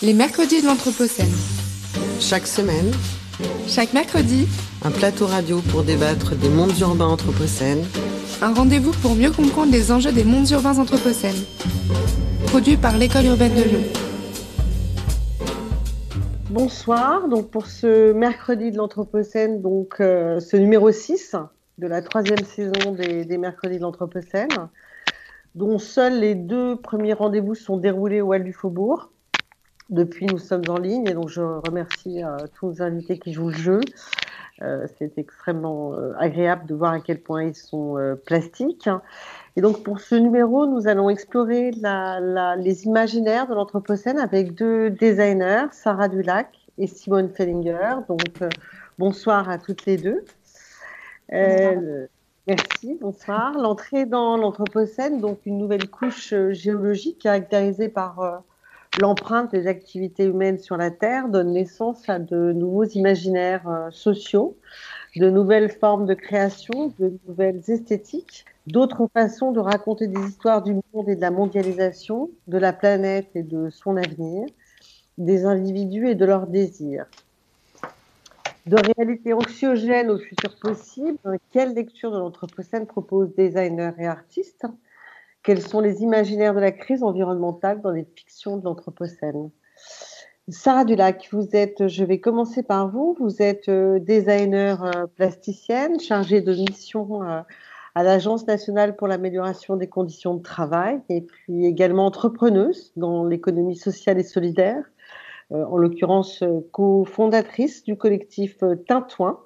Les mercredis de l'Anthropocène. Chaque semaine, Chaque mercredi, un plateau radio pour débattre des mondes urbains anthropocènes, un rendez-vous pour mieux comprendre les enjeux des mondes urbains anthropocènes. Produit par l'École urbaine de Lyon. Bonsoir, donc pour ce mercredi de l'Anthropocène, donc euh, ce numéro 6 de la troisième saison des, des mercredis de l'Anthropocène, dont seuls les deux premiers rendez-vous sont déroulés au Hall du Faubourg. Depuis, nous sommes en ligne et donc je remercie euh, tous nos invités qui jouent le jeu. Euh, C'est extrêmement euh, agréable de voir à quel point ils sont plastiques. Et donc pour ce numéro, nous allons explorer la, la, les imaginaires de l'Anthropocène avec deux designers, Sarah Dulac et Simone Fellinger. Donc euh, bonsoir à toutes les deux. Euh, merci, bonsoir. L'entrée dans l'Anthropocène, donc une nouvelle couche géologique caractérisée par euh, l'empreinte des activités humaines sur la Terre, donne naissance à de nouveaux imaginaires euh, sociaux, de nouvelles formes de création, de nouvelles esthétiques, d'autres façons de raconter des histoires du monde et de la mondialisation, de la planète et de son avenir, des individus et de leurs désirs. De réalité anxiogène au futur possible, quelle lecture de l'Anthropocène propose designers et artistes Quels sont les imaginaires de la crise environnementale dans les fictions de l'Anthropocène? Sarah Dulac, vous êtes, je vais commencer par vous, vous êtes euh, designer euh, plasticienne, chargée de mission euh, à l'Agence nationale pour l'amélioration des conditions de travail et puis également entrepreneuse dans l'économie sociale et solidaire, en l'occurrence cofondatrice du collectif Tintouin,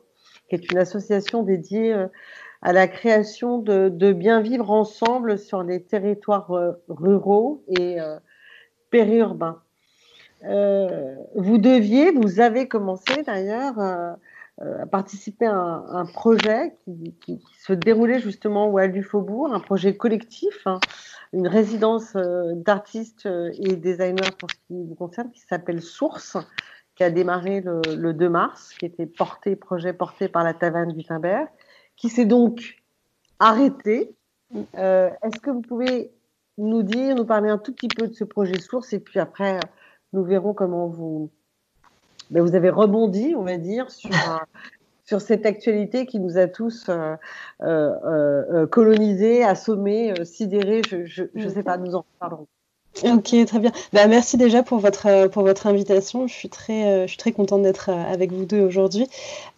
qui est une association dédiée à la création de, bien vivre ensemble sur les territoires euh, ruraux et euh, périurbains. Euh, vous deviez, vous avez commencé d'ailleurs à participer à un, projet qui, se déroulait justement au Hall du Faubourg, un projet collectif, hein, une résidence d'artistes et designers pour ce qui vous concerne, qui s'appelle Source, qui a démarré le, le 2 mars, qui était projet porté par la Taverne du Timbert, qui s'est donc arrêté. Euh, Est-ce que vous pouvez nous dire, nous parler un tout petit peu de ce projet Source et puis après nous verrons comment vous, ben vous avez rebondi, on va dire, sur, sur cette actualité qui nous a tous euh, euh, colonisés, assommés, sidérés. Je ne sais pas, nous en reparlerons. Ok, très bien. Bah, merci déjà pour votre, pour votre invitation. Je suis très, euh, je suis très contente d'être avec vous deux aujourd'hui.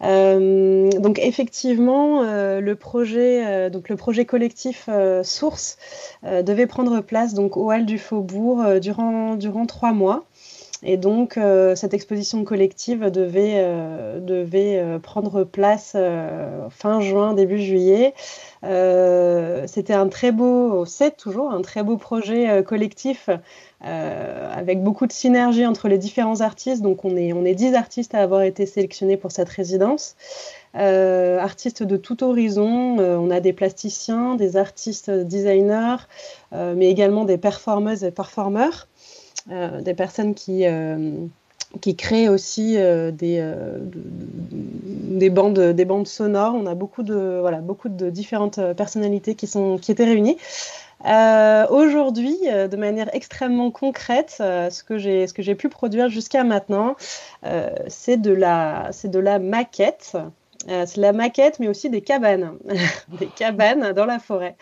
Euh, donc effectivement, euh, le projet, euh, donc le projet collectif euh, Source devait prendre place donc au Hall du Faubourg durant, durant trois mois. Et donc, euh, cette exposition collective devait, euh, euh, prendre place fin juin, début juillet. C'était un très beau, c'est toujours un très beau projet collectif avec beaucoup de synergie entre les différents artistes. Donc, on est, on est 10 artistes à avoir été sélectionnés pour cette résidence. Artistes de tout horizon. On a des plasticiens, des artistes designers, mais également des performeuses et performeurs. Euh, des personnes qui, euh, qui créent aussi euh, des, des, bandes, des bandes sonores. On a beaucoup de, voilà, beaucoup de différentes personnalités qui, sont, qui étaient réunies. Aujourd'hui, de manière extrêmement concrète, ce que j'ai pu produire jusqu'à maintenant, c'est de, la, de la maquette. c'est la maquette, mais aussi des cabanes, des cabanes dans la forêt.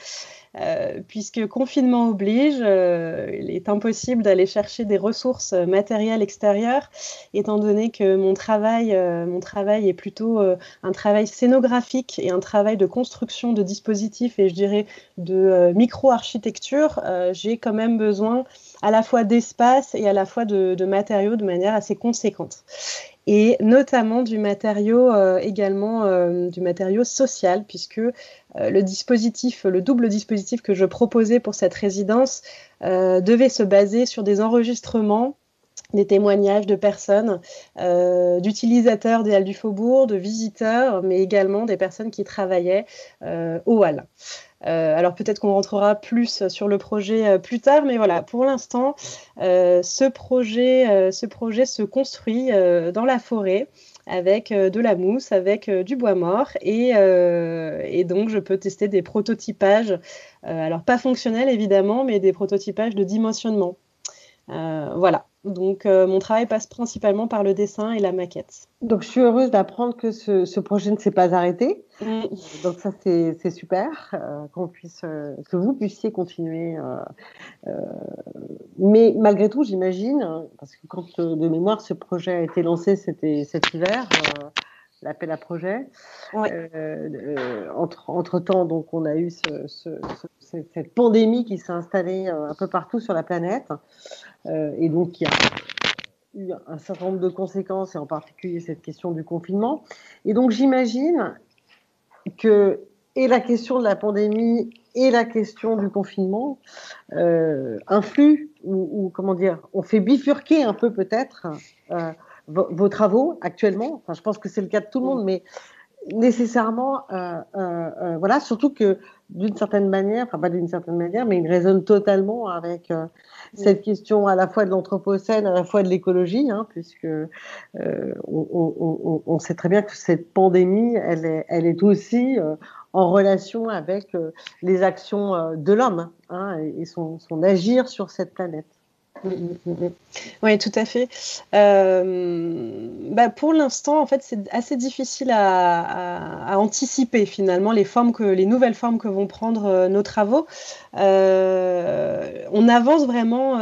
Euh, puisque confinement oblige, euh, il est impossible d'aller chercher des ressources matérielles extérieures, étant donné que mon travail, euh, mon travail est plutôt euh, un travail scénographique et un travail de construction de dispositifs et je dirais de euh, micro-architecture. J'ai quand même besoin à la fois d'espace et à la fois de, de matériaux de manière assez conséquente et notamment du matériau euh, également euh, du matériau social puisque euh, le dispositif le double dispositif que je proposais pour cette résidence devait se baser sur des enregistrements des témoignages de personnes, d'utilisateurs des Halles du Faubourg, de visiteurs, mais également des personnes qui travaillaient euh, aux Halles. Euh, alors peut-être qu'on rentrera plus sur le projet plus tard, mais voilà, pour l'instant, ce, projet, se construit dans la forêt avec de la mousse, avec du bois mort, et, donc je peux tester des prototypages, alors pas fonctionnels évidemment, mais des prototypages de dimensionnement. voilà. Donc, euh, mon travail passe principalement par le dessin et la maquette. Donc, je suis heureuse d'apprendre que ce, projet ne s'est pas arrêté. Mm. Donc, ça, c'est super, euh, qu'on puisse, euh, que vous puissiez continuer. mais malgré tout, j'imagine, parce que quand de mémoire ce projet a été lancé, c'était cet hiver l'appel à projet. entre, entre, temps, donc, on a eu cette pandémie qui s'est installée un peu partout sur la planète. Euh, et donc, il y a eu un certain nombre de conséquences, et en particulier cette question du confinement. Et donc, j'imagine que et la question de la pandémie et la question du confinement euh, influent ou, comment dire, on fait bifurquer un peu peut-être euh, vos, travaux actuellement. Enfin, je pense que c'est le cas de tout le monde, mais nécessairement, euh, euh, euh, voilà, surtout que d'une certaine manière, enfin pas d'une certaine manière, mais il résonne totalement avec cette question à la fois de l'anthropocène, à la fois de l'écologie, hein, puisque on, sait très bien que cette pandémie, elle est, elle est aussi en relation avec les actions de l'homme hein, et, son, son agir sur cette planète. Oui, tout à fait. Euh, bah pour l'instant, en fait, c'est assez difficile à, anticiper finalement les formes que, les nouvelles formes que vont prendre euh, nos travaux. Euh, on avance vraiment,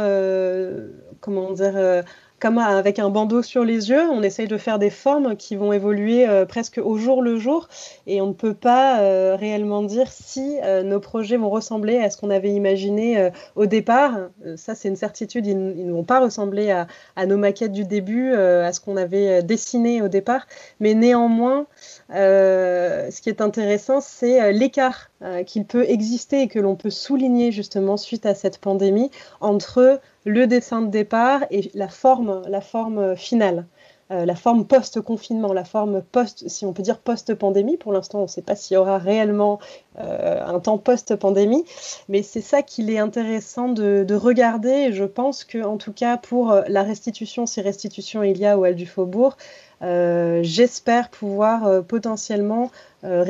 comment dire comme avec un bandeau sur les yeux, on essaye de faire des formes qui vont évoluer euh, presque au jour le jour. Et on ne peut pas euh, réellement dire si euh, nos projets vont ressembler à ce qu'on avait imaginé au départ. ça, c'est une certitude, ils, ne vont pas ressembler à, à, nos maquettes du début, à ce qu'on avait dessiné au départ, mais néanmoins, ce qui est intéressant, c'est l'écart qu'il peut exister et que l'on peut souligner justement suite à cette pandémie entre le dessin de départ et la forme, la forme finale. Euh, la forme post-confinement, la forme post, si on peut dire post-pandémie. Pour l'instant, on ne sait pas s'il y aura réellement euh, un temps post-pandémie, mais c'est ça qu'il est intéressant de, regarder. Et je pense que, en tout cas, pour la restitution, si restitution il y a au Hall du Faubourg, euh, j'espère pouvoir potentiellement euh,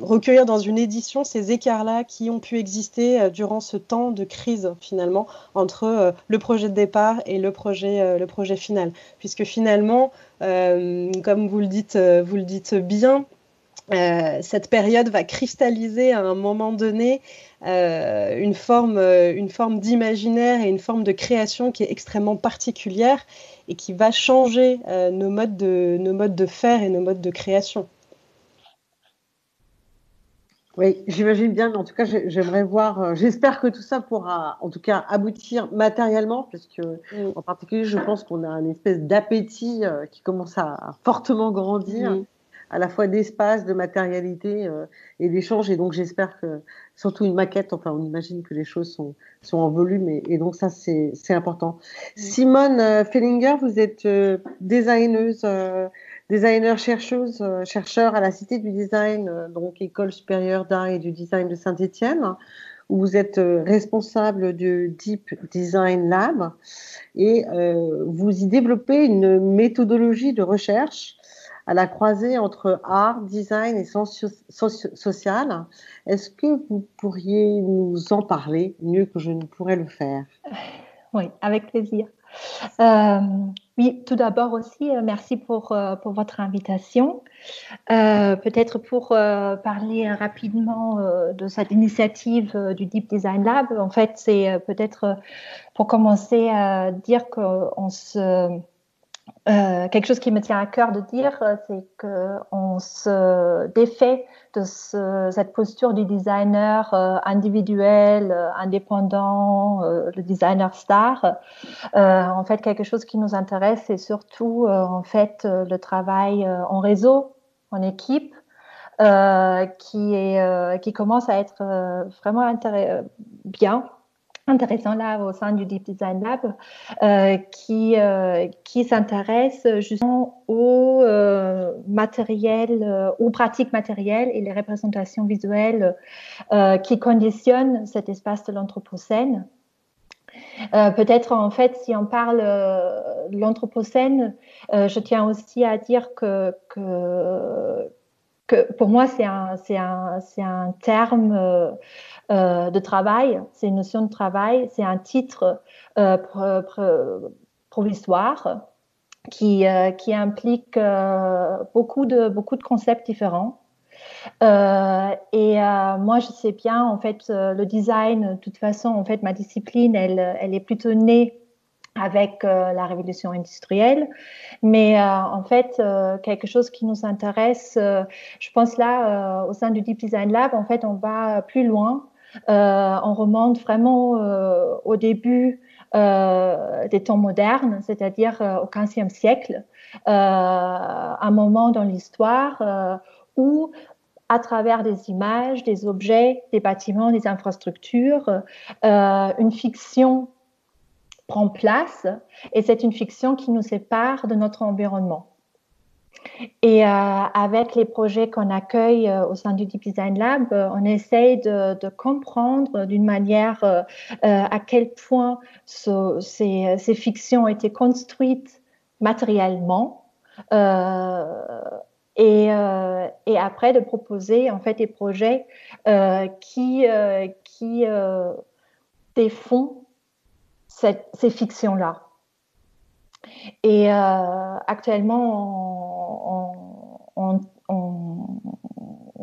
recueillir dans une édition ces écarts-là qui ont pu exister euh, durant ce temps de crise finalement entre euh, le projet de départ et le projet, le projet final. Puisque finalement, comme vous le dites, vous le dites bien, cette période va cristalliser à un moment donné une forme, une forme d'imaginaire et une forme de création qui est extrêmement particulière et qui va changer nos, modes de, nos modes de faire et nos modes de création. Oui, j'imagine bien, mais en tout cas, j'aimerais voir, euh, j'espère que tout ça pourra, en tout cas, aboutir matériellement, parce que, mm. en particulier, je pense qu'on a une espèce d'appétit euh, qui commence à, fortement grandir, mm. À la fois d'espace, de matérialité euh, et d'échange, et donc j'espère que, surtout une maquette, enfin, on imagine que les choses sont, sont en volume, et, donc ça, c'est important. Simone Fellinger, vous êtes designeuse designer chercheuse, euh, chercheur à la Cité du Design, euh, donc École supérieure d'art et du design de Saint-Étienne, où vous êtes euh, responsable du Deep Design Lab. Et vous y développez une méthodologie de recherche à la croisée entre art, design et sciences sociales. Est-ce que vous pourriez nous en parler mieux que je ne pourrais le faire? Oui, avec plaisir. Euh, oui, tout d'abord aussi, euh, merci pour, euh, pour votre invitation. Peut-être pour parler rapidement de cette initiative du Deep Design Lab. En fait, c'est peut-être pour commencer à dire qu'on se euh, quelque chose qui me tient à cœur de dire, euh, c'est qu'on se défait de cette posture du designer euh, individuel, indépendant, le designer star. en fait, quelque chose qui nous intéresse, c'est surtout en fait le travail en réseau, en équipe, qui commence à être vraiment bien intéressant là au sein du Deep Design Lab euh, qui, euh, qui s'intéresse justement au euh, matériel, aux pratiques matérielles et les représentations visuelles qui conditionnent cet espace de l'Anthropocène. Peut-être en fait, si on parle de l'Anthropocène, je tiens aussi à dire que, pour moi, c'est un, terme euh, de travail, c'est une notion de travail, c'est un titre euh, provisoire qui, implique beaucoup, de, beaucoup de concepts différents. et moi, je sais bien, en fait, le design, de toute façon, en fait, ma discipline, elle, elle est plutôt née avec euh, la révolution industrielle. Mais euh, en fait, euh, quelque chose qui nous intéresse, je pense là, au sein du Deep Design Lab, en fait, on va plus loin. on remonte vraiment au début des temps modernes, c'est-à-dire au XVe siècle, un moment dans l'histoire où à travers des images, des objets, des bâtiments, des infrastructures, une fiction prend place et c'est une fiction qui nous sépare de notre environnement. Et euh, avec les projets qu'on accueille euh, au sein du Deep Design Lab, euh, on essaye de, comprendre d'une manière à quel point ces, fictions ont été construites matériellement et, et, après de proposer en fait des projets qui, qui défont ces fictions-là. Et euh, actuellement, on,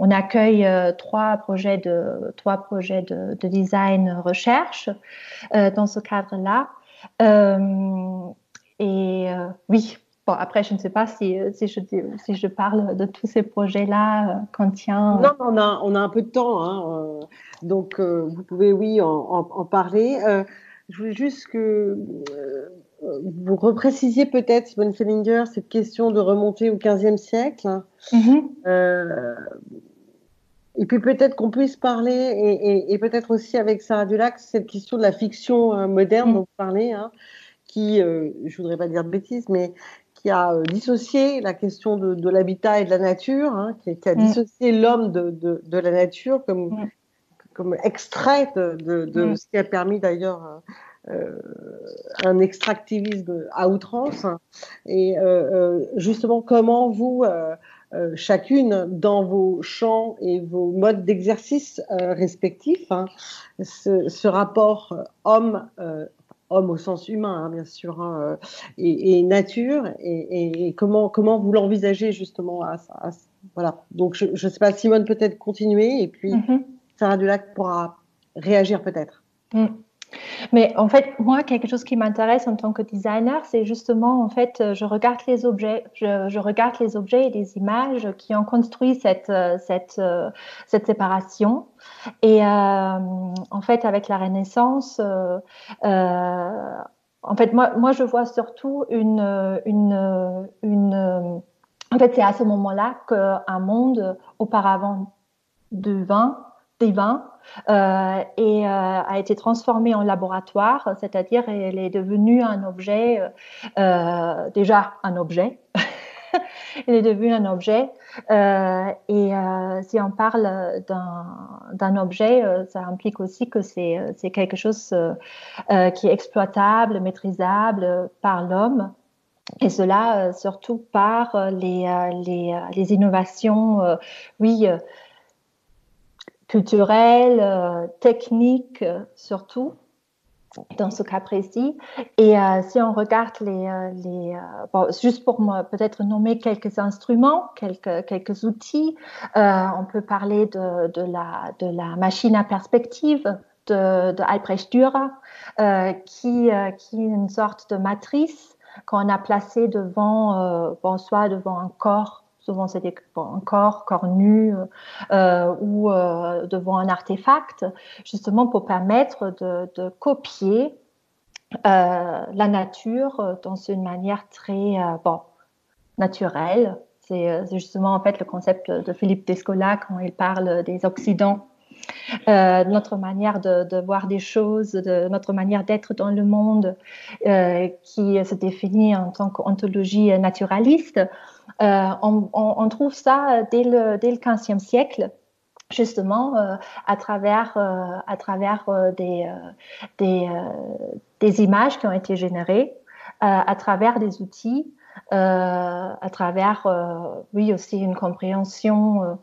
accueille euh, trois projets de, trois projets de, design recherche euh, dans ce cadre-là. et oui, Bon, après, je ne sais pas si, si, je, si je parle de tous ces projets-là quand. Non, on a, on a un peu de temps. Hein, donc, vous pouvez, oui, en parler. Je voulais juste que euh, vous reprécisiez peut-être, Simone Fellinger, cette question de remonter au XVe siècle. Mm-hmm. Euh, et puis peut-être qu'on puisse parler, et, peut-être aussi avec Sarah Dulac, cette question de la fiction euh, moderne dont vous parlez, hein, qui, je ne voudrais pas dire de bêtises, mais qui a dissocié la question de, l'habitat et de la nature, hein, qui, a mm. dissocié l'homme de, la nature comme, mm comme extrait de, mm. ce qui a permis d'ailleurs euh, un extractivisme à outrance. Et euh, euh, justement, comment vous, chacune, dans vos champs et vos modes d'exercice respectifs, hein, ce, rapport homme, homme au sens humain, hein, bien sûr, hein, et, nature, et, comment, comment vous l'envisagez justement à, voilà. Donc, je ne sais pas, Simone, peut-être continuer, et puis. Mm-hmm. Sarah Dulac pourra réagir peut-être. Mm. Mais en fait, moi, quelque chose qui m'intéresse en tant que designer, c'est justement, en fait, je regarde les objets, je, regarde les objets et les images qui ont construit cette, cette, cette séparation. Et euh, en fait, avec la Renaissance, euh, euh, en fait, moi, moi, je vois surtout une, une, une en fait, c'est à ce moment-là qu'un monde auparavant vin des vins euh, et euh, a été transformée en laboratoire, c'est-à-dire elle est devenue un objet, euh, déjà un objet. elle est devenue un objet. et si on parle d'un objet, ça implique aussi que c'est quelque chose qui est exploitable, maîtrisable par l'homme. Et cela surtout par les, les, les innovations, oui, culturelle, euh, technique euh, surtout dans ce cas précis. Et euh, si on regarde les, les bon, juste pour peut-être nommer quelques instruments, quelques, quelques outils, on peut parler de, de, la, de la machine à perspective de, de Albrecht Dürer, qui, qui est une sorte de matrice qu'on a placée devant, bon, soit devant un corps souvent c'était un corps, corps nu euh, ou euh, devant un artefact, justement pour permettre de, copier euh, la nature dans une manière très naturelle. C'est justement en fait le concept de Philippe Descola quand il parle des Occidents euh, notre manière de, voir des choses, de notre manière d'être dans le monde euh, qui se définit en tant qu'ontologie naturaliste. Euh, on, trouve ça dès le, dès le 15e siècle justement à travers, à travers des, des, des, images qui ont été générées, à travers des outils, à travers, oui, aussi une compréhension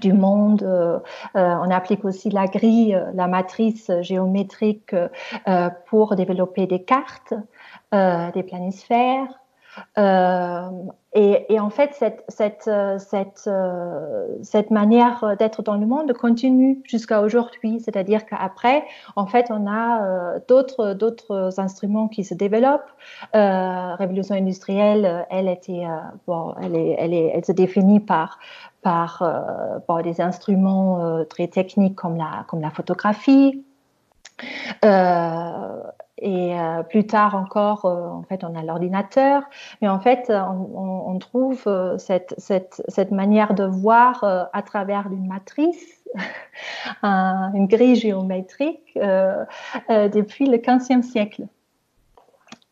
du monde. on applique aussi la grille, la matrice géométrique pour développer des cartes, des planisphères. Euh, et, en fait, cette, cette, cette, euh, cette manière d'être dans le monde continue jusqu'à aujourd'hui. C'est-à-dire qu'après, en fait, on a euh, d'autres, d'autres instruments qui se développent. révolution industrielle, elle était, bon, elle, est, elle, se définit par, par, par des instruments très techniques comme la, comme la photographie. Euh, et euh, plus tard encore, euh, en fait, on a l'ordinateur. Mais en fait, on, on trouve cette, cette, cette, manière de voir à travers une matrice, une grille géométrique, depuis le 15e siècle.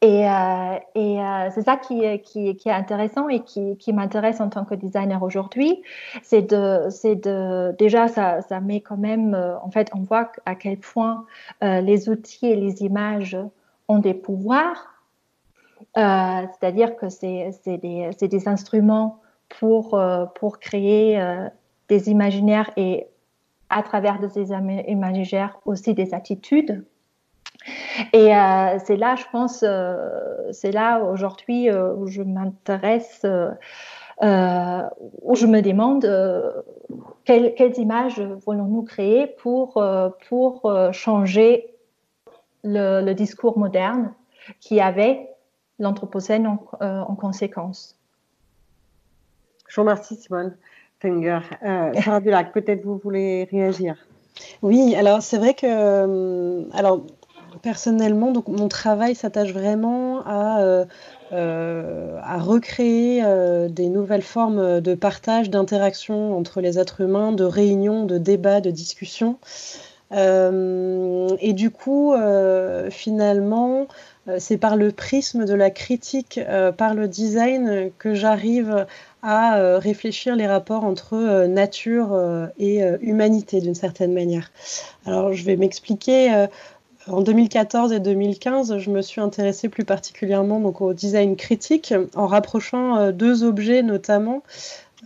Et, euh, euh, c'est ça qui, est intéressant et qui, m'intéresse en tant que designer aujourd'hui. C'est de, déjà, ça, met quand même, euh, en fait, on voit à quel point les outils et les images ont des pouvoirs. C'est-à-dire que c'est, c'est, des, c'est des instruments pour, pour créer des imaginaires et à travers de ces imaginaires aussi des attitudes. Et euh, c'est là, je pense, euh, c'est là aujourd'hui euh, où je m'intéresse, où je me demande quelles, images voulons-nous créer pour, pour changer le, discours moderne qui avait l'Anthropocène en, en, conséquence? Je vous remercie, Simone Finger. Sarah Dulac, peut-être vous voulez réagir oui, alors c'est vrai que alors personnellement, donc mon travail s'attache vraiment à, euh, euh, recréer euh, des nouvelles formes de partage, d'interaction entre les êtres humains, de réunions, de débats, de discussions. et du coup, finalement, c'est par le prisme de la critique, par le design, que j'arrive à réfléchir les rapports entre nature et humanité d'une certaine manière. Alors, je vais m'expliquer. En 2014 et 2015, je me suis intéressée plus particulièrement au design critique en rapprochant euh, deux objets notamment.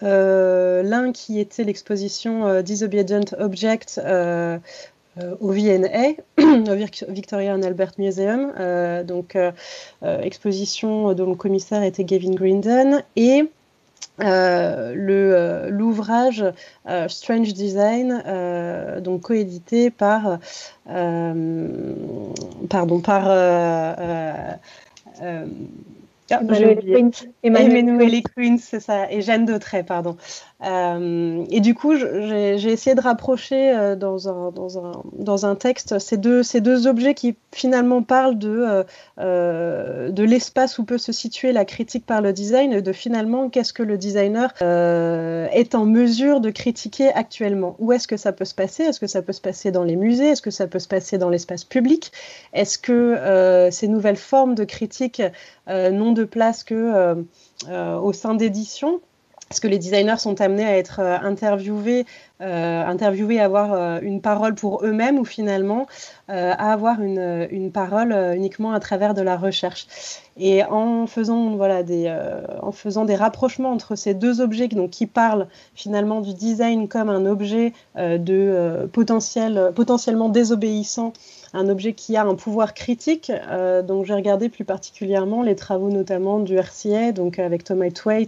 Euh, l'un qui était l'exposition euh, Disobedient Object au VNA, au Victoria and Albert Museum, donc exposition dont le commissaire était Gavin Grinden, et euh, le l'ouvrage euh, Strange Design, euh, donc coédité par pardon par Emmanuel Queens, c'est ça, et Jeanne Dautrey, pardon. Euh, et du coup, j'ai essayé de rapprocher euh, dans, un, texte ces deux, objets qui finalement parlent de, euh, de l'espace où peut se situer la critique par le design et de finalement qu'est-ce que le designer est en mesure de critiquer actuellement. Où est-ce que ça peut se passer? Est-ce que ça peut se passer dans les musées? Est-ce que ça peut se passer dans l'espace public? Est-ce que ces nouvelles formes de critique n'ont de place que au sein d'éditions? Parce que les designers sont amenés à être euh, interviewés, euh, interviewés à avoir euh, une parole pour eux-mêmes ou finalement à avoir une, une, parole uniquement à travers de la recherche. Et en faisant, voilà, des, en faisant des rapprochements entre ces deux objets donc, qui parlent finalement du design comme un objet de potentiel, potentiellement désobéissant un objet qui a un pouvoir critique. donc j'ai regardé plus particulièrement les travaux notamment du RCA, donc avec Thomas euh,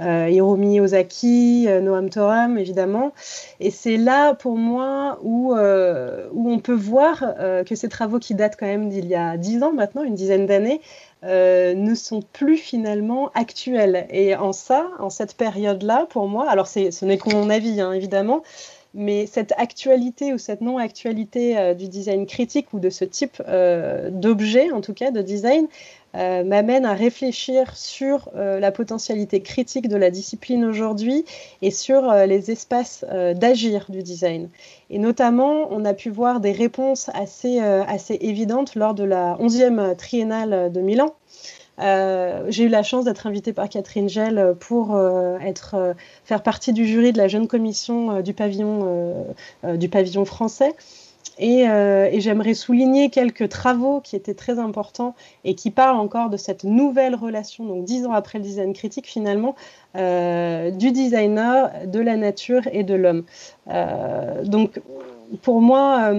Hiromi Ozaki, euh, Noam Toram, évidemment. Et c'est là, pour moi, où, euh, on peut voir que ces travaux qui datent quand même d'il y a dix ans maintenant, une dizaine d'années, ne sont plus finalement actuels. Et en ça, en cette période-là, pour moi, alors ce n'est que mon avis, hein, évidemment, mais cette actualité ou cette non-actualité du design critique ou de ce type d'objet, en tout cas, de design, euh, m'amène à réfléchir sur euh, la potentialité critique de la discipline aujourd'hui et sur euh, les espaces d'agir du design. Et notamment, on a pu voir des réponses assez, assez évidentes lors de la 11e triennale de Milan. j'ai eu la chance d'être invitée par Catherine Gell pour être, faire partie du jury de la jeune commission du, pavillon, du pavillon français. Et, et j'aimerais souligner quelques travaux qui étaient très importants et qui parlent encore de cette nouvelle relation, donc dix ans après le design critique finalement, du designer, de la nature et de l'homme. donc pour moi,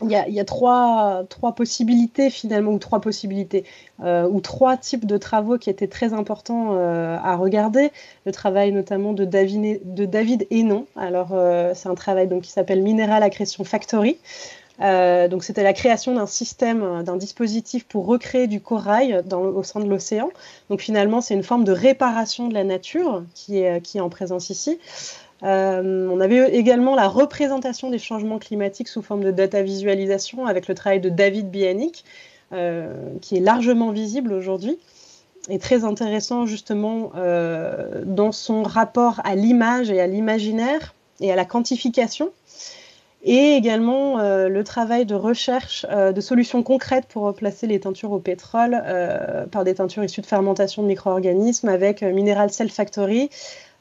il y a, trois, possibilités finalement, ou trois possibilités, euh, ou trois types de travaux qui étaient très importants euh, à regarder. Le travail notamment de David, de Hénon. Alors euh, c'est un travail donc, qui s'appelle Mineral Accretion Factory. donc c'était la création d'un système, d'un dispositif pour recréer du corail au sein de l'océan. Donc finalement c'est une forme de réparation de la nature qui est en présence ici. Euh, on avait également la représentation des changements climatiques sous forme de data visualisation avec le travail de David Bianic, euh, qui est largement visible aujourd'hui et très intéressant justement euh, dans son rapport à l'image et à l'imaginaire et à la quantification. Et également le travail de recherche de solutions concrètes pour remplacer les teintures au pétrole par des teintures issues de fermentation de micro-organismes avec Mineral Cell Factory,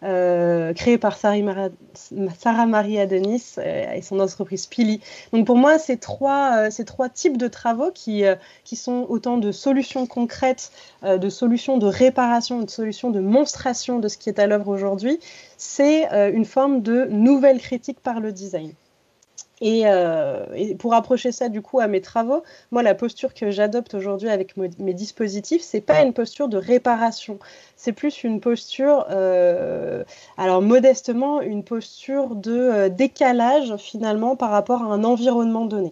euh, créé par Sarah, Maria Denis euh, et son entreprise Pili. Donc pour moi, ces trois, euh, ces trois types de travaux qui, qui sont autant de solutions concrètes, de solutions de réparation, de solutions de monstration de ce qui est à l'œuvre aujourd'hui, c'est une forme de nouvelle critique par le design. Euh, et, pour approcher ça du coup à mes travaux, moi la posture que j'adopte aujourd'hui avec mes dispositifs, c'est pas une posture de réparation, c'est plus une posture, euh, alors modestement, une posture de euh, décalage finalement par rapport à un environnement donné.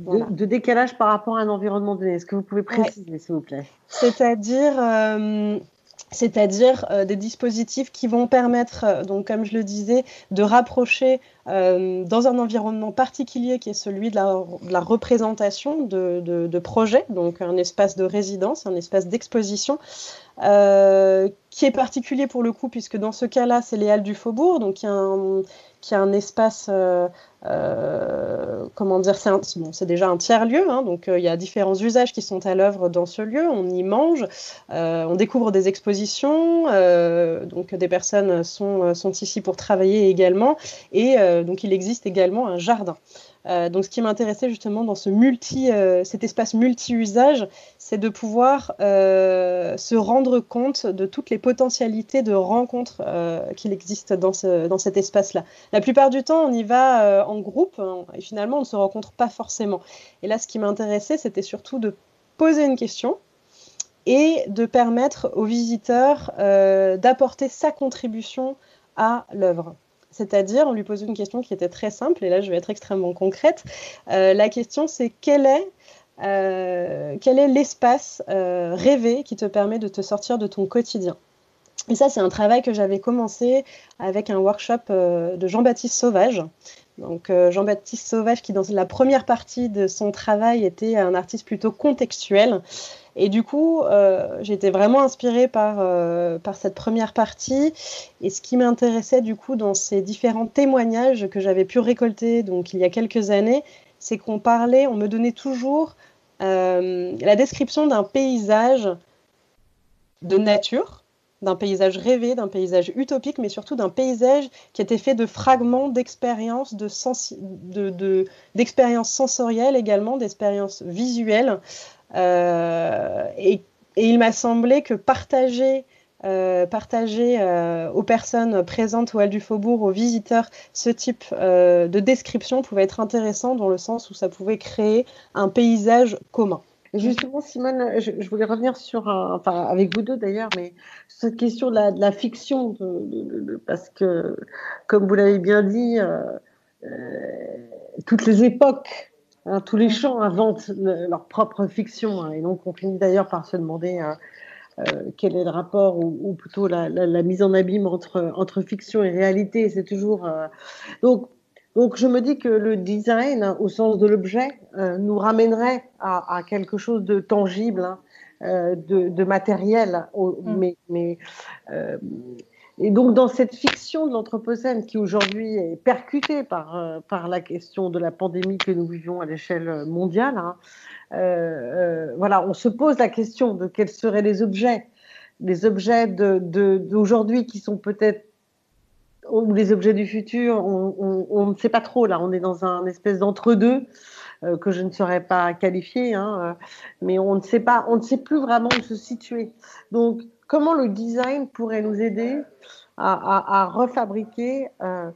De, décalage par rapport à un environnement donné. Est-ce que vous pouvez préciser, s'il vous plaît? C'est-à-dire, c'est-à-dire euh, des dispositifs qui vont permettre, euh, donc comme je le disais, de rapprocher euh, dans un environnement particulier qui est celui de la, représentation de, de, projets, donc un espace de résidence, un espace d'exposition, qui est particulier pour le coup, puisque dans ce cas-là, c'est les Halles du Faubourg, donc il a un, qui a un espace, euh, euh, comment dire, c'est déjà un tiers-lieu, hein, donc euh, il y a différents usages qui sont à l'œuvre dans ce lieu. On y mange, on découvre des expositions, donc des personnes sont ici pour travailler également, et donc il existe également un jardin. Euh, donc, ce qui m'intéressait justement dans euh, cet espace multi-usage, c'est de pouvoir euh, se rendre compte de toutes les potentialités de rencontres qu'il existe dans cet espace-là. La plupart du temps, on y va en groupe hein, et finalement, on ne se rencontre pas forcément. Et là, ce qui m'intéressait, c'était surtout de poser une question et de permettre aux visiteurs d'apporter sa contribution à l'œuvre. C'est-à-dire, on lui pose une question qui était très simple, et là je vais être extrêmement concrète. Euh, la question c'est quel est euh, est l'espace euh, rêvé qui te permet de te sortir de ton quotidien? Et ça, c'est un travail que j'avais commencé avec un workshop de Jean-Baptiste Sauvage. Donc Jean-Baptiste Sauvage, qui dans la première partie de son travail était un artiste plutôt contextuel, et du coup, euh, j'étais vraiment inspirée par, euh, par cette première partie. Et ce qui m'intéressait du coup dans ces différents témoignages que j'avais pu récolter donc il y a quelques années, c'est qu'on parlait, on me donnait toujours euh, la description d'un paysage de nature, d'un paysage rêvé, d'un paysage utopique, mais surtout d'un paysage qui était fait de fragments d'expériences, de d'expériences sensorielles également, d'expériences visuelles, euh, et, il m'a semblé que partager euh, euh, aux personnes présentes au Hall du Faubourg, aux visiteurs, ce type de description pouvait être intéressant dans le sens où ça pouvait créer un paysage commun. Justement, Simone, je, voulais revenir sur, enfin, avec vous deux d'ailleurs, mais cette question de la, fiction, parce que, comme vous l'avez bien dit, toutes les époques Hein, tous les champs inventent leur propre fiction, hein, et donc on finit d'ailleurs par se demander hein, euh, quel est le rapport, ou, plutôt la, mise en abîme entre, entre fiction et réalité. C'est toujours euh, donc. Donc je me dis que le design, au sens de l'objet, euh, nous ramènerait à, quelque chose de tangible, de, de, matériel, mm. mais, mais et donc, dans cette fiction de l'Anthropocène qui aujourd'hui est percutée par, euh, par la question de la pandémie que nous vivons à l'échelle mondiale, hein, euh, euh, voilà, on se pose la question de quels seraient les objets, les objets d'aujourd'hui de, qui sont peut-être ou les objets du futur, on, ne sait pas trop. Là, on est dans un espèce d'entre-deux euh, que je ne saurais pas qualifier, hein, euh, mais on ne sait pas, on ne sait plus vraiment où se situer. Donc, comment le design pourrait nous aider à, refabriquer euh,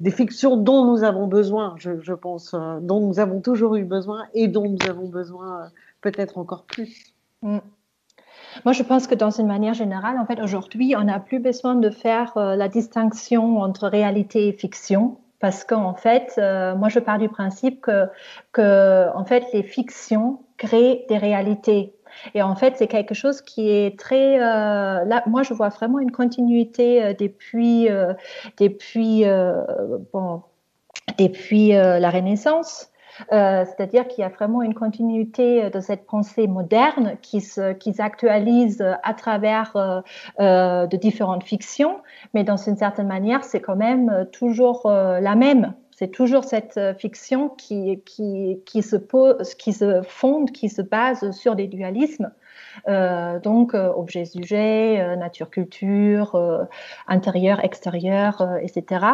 des fictions dont nous avons besoin, je, pense, dont nous avons toujours eu besoin et dont nous avons besoin peut-être encore plus? Mm. Moi, je pense que dans une manière générale, en fait, aujourd'hui, on n'a plus besoin de faire euh, la distinction entre réalité et fiction. Parce qu'en fait, euh, moi, je pars du principe que, que, en fait, les fictions créent des réalités. Et en fait, c'est quelque chose qui est très. Euh, là, moi, je vois vraiment une continuité depuis, depuis, bon, depuis la Renaissance. Euh, c'est-à-dire qu'il y a vraiment une continuité de cette pensée moderne qui s'actualise à travers euh, euh, de différentes fictions, mais dans une certaine manière, c'est quand même toujours la même. C'est toujours cette fiction qui, qui, se pose, qui se fonde, qui se base sur des dualismes. donc objet-sujet, nature-culture, intérieur-extérieur, etc.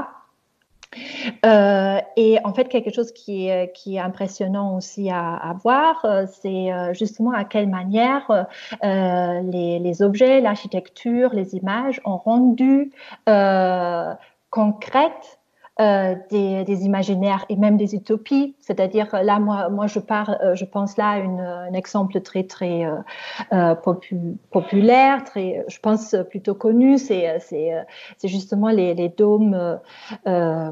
Euh, et en fait, quelque chose qui est, impressionnant aussi à, voir, euh, c'est euh, justement à quelle manière les, objets, l'architecture, les images ont rendu concrètes euh, des, des, imaginaires et même des utopies. C'est-à-dire là, moi, moi, je pars, je pense là à une, un exemple très très euh, populaire, très, je pense plutôt connu. C'est c'est c'est justement les, les dômes euh,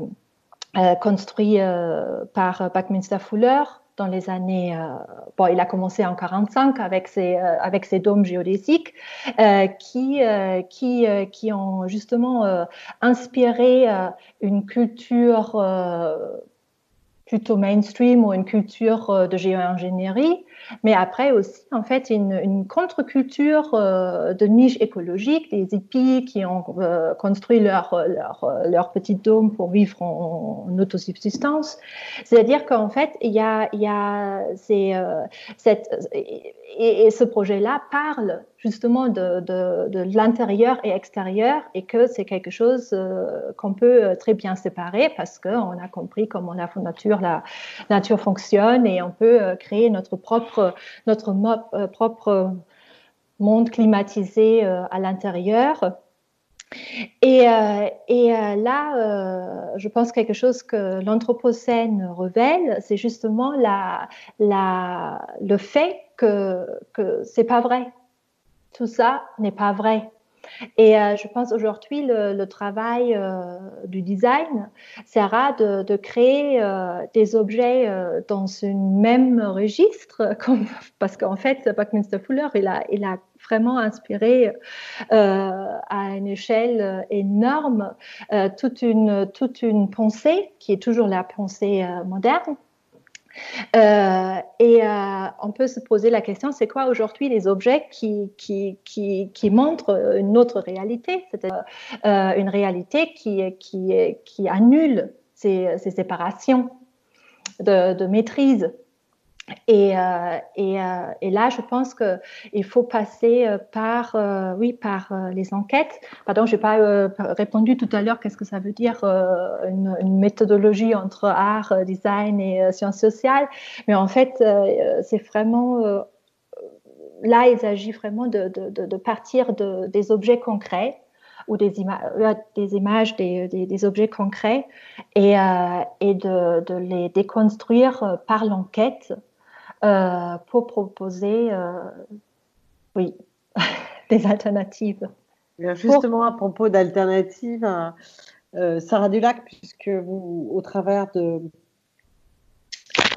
construits par Buckminster Fuller dans les années. Euh, bon, il a commencé en 45 avec ses euh, avec ses dômes géodésiques euh, qui qui qui ont justement inspiré une culture plutôt mainstream ou une culture de géo-ingénierie mais après aussi, en fait, une, contre-culture euh, de niche écologique, des hippies qui ont euh, construit leur, leur, leur petit dôme pour vivre en, autosubsistance. C'est-à-dire qu'en fait, il y a, y a ces, euh, cette, et, ce projet-là parle justement de, de, de l'intérieur et extérieur et que c'est quelque chose qu'on peut très bien séparer parce qu'on a compris comment la nature, la nature fonctionne et on peut créer notre propre notre, euh, propre monde climatisé euh, à l'intérieur. Et, euh, là, je pense quelque chose que l'Anthropocène révèle, c'est justement le fait que, que c'est pas vrai. Tout ça n'est pas vrai. Et euh, je pense aujourd'hui, le, le, travail euh, du design sera de, créer euh, des objets dans un même registre, parce qu'en fait, Buckminster Fuller, il a, il a vraiment inspiré à une échelle énorme toute, une, toute une pensée qui est toujours la pensée moderne euh, et euh, on peut se poser la question, c'est quoi aujourd'hui les objets qui, qui, qui, montrent une autre réalité, c'est-à-dire euh, une réalité qui, qui, qui annule ces, ces séparations de, de maîtrise et, euh, euh, et, là, je pense qu'il faut passer euh, par, oui, par les enquêtes. Pardon, je n'ai pas répondu tout à l'heure qu'est-ce que ça veut dire une, méthodologie entre art, design et sciences sociales? Mais en fait, c'est vraiment là, il s'agit vraiment de, partir de, des objets concrets ou des, images, des, objets concrets et, de les déconstruire par l'enquête euh, pour proposer, euh, oui, des alternatives. justement, à propos d'alternatives, euh, Sarah Dulac, puisque vous, au travers de.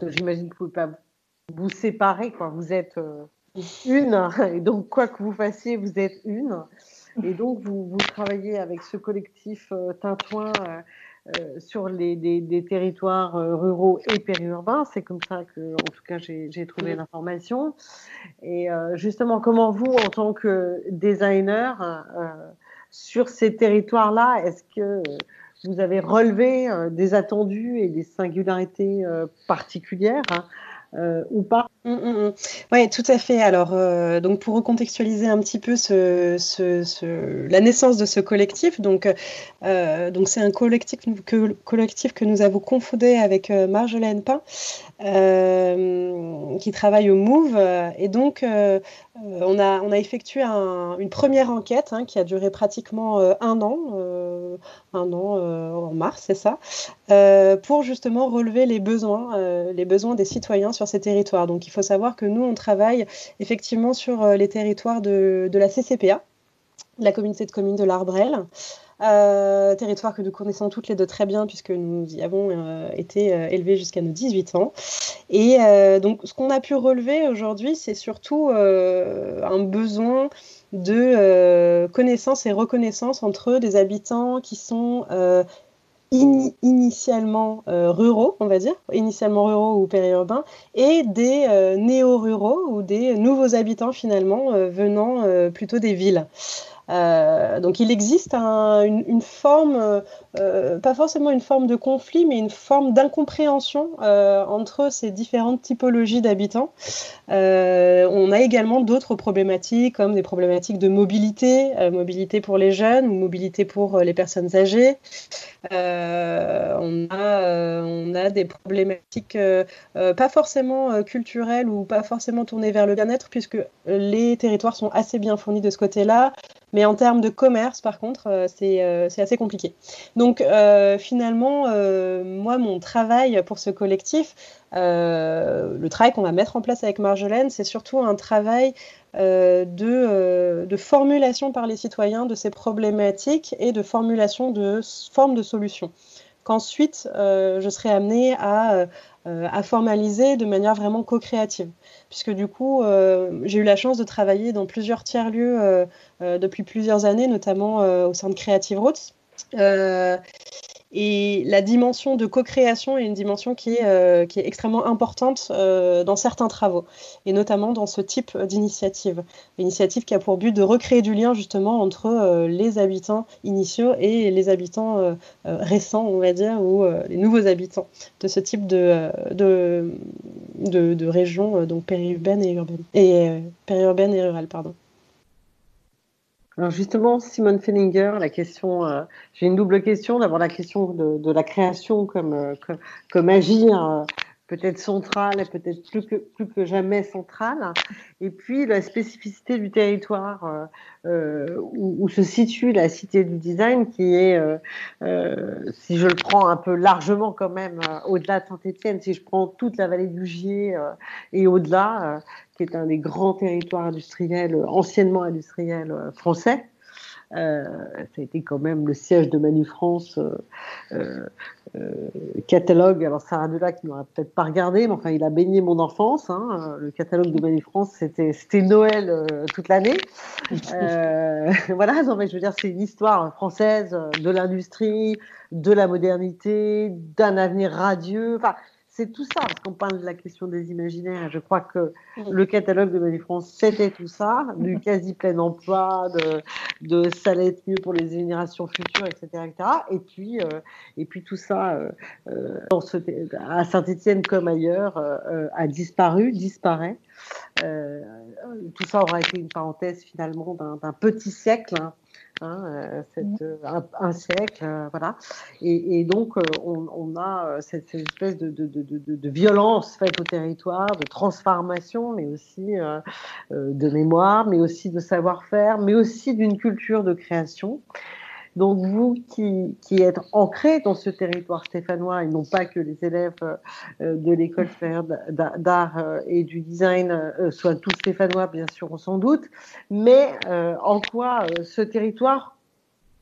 J'imagine que vous ne pouvez pas vous séparer, quoi. vous êtes une, et donc quoi que vous fassiez, vous êtes une. Et donc, vous, vous travaillez avec ce collectif Tintouin euh, sur les, des, territoires euh, ruraux et périurbains. C'est comme ça que, en tout cas, j'ai trouvé l'information. Et euh, justement, comment vous, en tant que designer, sur ces territoires-là, est-ce que vous avez relevé des attendus et des singularités particulières ou pas. Mm, mm, mm. Oui, tout à fait. Alors, euh, donc pour recontextualiser un petit peu la naissance de ce collectif, donc euh, donc c'est un collectif que, collectif que nous avons confondé avec euh, Marjolaine Pain, qui travaille au Move, et donc on a on a effectué une première enquête hein, qui a duré pratiquement un an, un an en mars, c'est ça, pour justement relever les besoins, les besoins des citoyens sur ces territoires. Donc il faut savoir que nous, on travaille effectivement sur euh, les territoires de, la CCPA, la communauté de communes de l'Arbrel. Euh, territoire que nous connaissons toutes les deux très bien puisque nous y avons euh, été élevés jusqu'à nos 18 ans. Et donc ce qu'on a pu relever aujourd'hui, c'est surtout un besoin de connaissance et reconnaissance entre des habitants qui sont initialement euh, ruraux, on va dire, initialement ruraux ou périurbains, et des euh, néo-ruraux ou des nouveaux habitants finalement euh, venant plutôt des villes. Euh, donc il existe une, forme, euh, euh, pas forcément une forme de conflit, mais une forme d'incompréhension entre ces différentes typologies d'habitants. on a également d'autres problématiques, comme des problématiques de mobilité, mobilité pour les jeunes ou mobilité pour les personnes âgées. on a des problématiques pas forcément culturelles ou pas forcément tournées vers le bien-être, puisque les territoires sont assez bien fournis de ce côté-là. Mais en termes de commerce, par contre, euh, euh, c'est assez compliqué. Donc, euh, finalement, moi, mon travail pour ce collectif, le travail qu'on va mettre en place avec Marjolaine, c'est surtout un travail de, de, formulation par les citoyens de ces problématiques et de formulation de formes de solutions. Qu'ensuite, je serai amenée à, à formaliser de manière vraiment co-créative puisque du coup, euh, j'ai eu la chance de travailler dans plusieurs tiers-lieux euh, euh, depuis plusieurs années, notamment au sein de Creative Roots. Et la dimension de co-création est une dimension qui est, est extrêmement importante dans certains travaux, et notamment dans ce type d'initiative. L'initiative qui a pour but de recréer du lien justement entre les habitants initiaux et les habitants récents, on va dire, ou les nouveaux habitants de ce type de, de, de, de régions donc périurbaines et urbaines. Et périurbaines et rurales, pardon. Alors justement, Simone Fellinger, la question, euh, j'ai une double question. D'abord la question de, la création comme, comme, comme, agir peut-être centrale et peut-être plus que, plus que jamais centrale. Et puis la spécificité du territoire euh, euh, où, où, se situe la cité du design, qui est, euh, euh si je le prends un peu largement quand même, au-delà de Saint-Étienne, si je prends toute la vallée du Gier et au-delà, qui est un des grands territoires industriels, anciennement industriels français. Euh, ça a été quand même le siège de Manu France euh, euh, catalogue. Alors Sarah Delac n'aura peut-être pas regardé, mais enfin il a baigné mon enfance. Hein. Le catalogue de Manu France, c'était c'était Noël toute l'année. voilà, non mais je veux dire c'est une histoire française de l'industrie, de la modernité, d'un avenir radieux. Enfin, c'est tout ça, parce qu'on parle de la question des imaginaires. Je crois que le catalogue de Manifrance, c'était tout ça, du quasi plein emploi, de, de ça allait être mieux pour les générations futures, etc. Et, puis, euh, et puis tout ça, euh, euh, à Saint-Etienne comme ailleurs, a disparu, disparaît. tout ça aura été une parenthèse finalement d'un petit siècle. Hein, Hein, euh, cette, euh, un, siècle, euh, voilà. Et, donc, on, a cette, espèce de, de, de, de, violence faite au territoire, de transformation, mais aussi de mémoire, mais aussi de savoir-faire, mais aussi d'une culture de création. Donc vous qui, êtes ancrés dans ce territoire stéphanois et non pas que les élèves euh, de l'école d'art euh, et du design euh, soient tous stéphanois, bien sûr, on s'en doute, mais en quoi ce territoire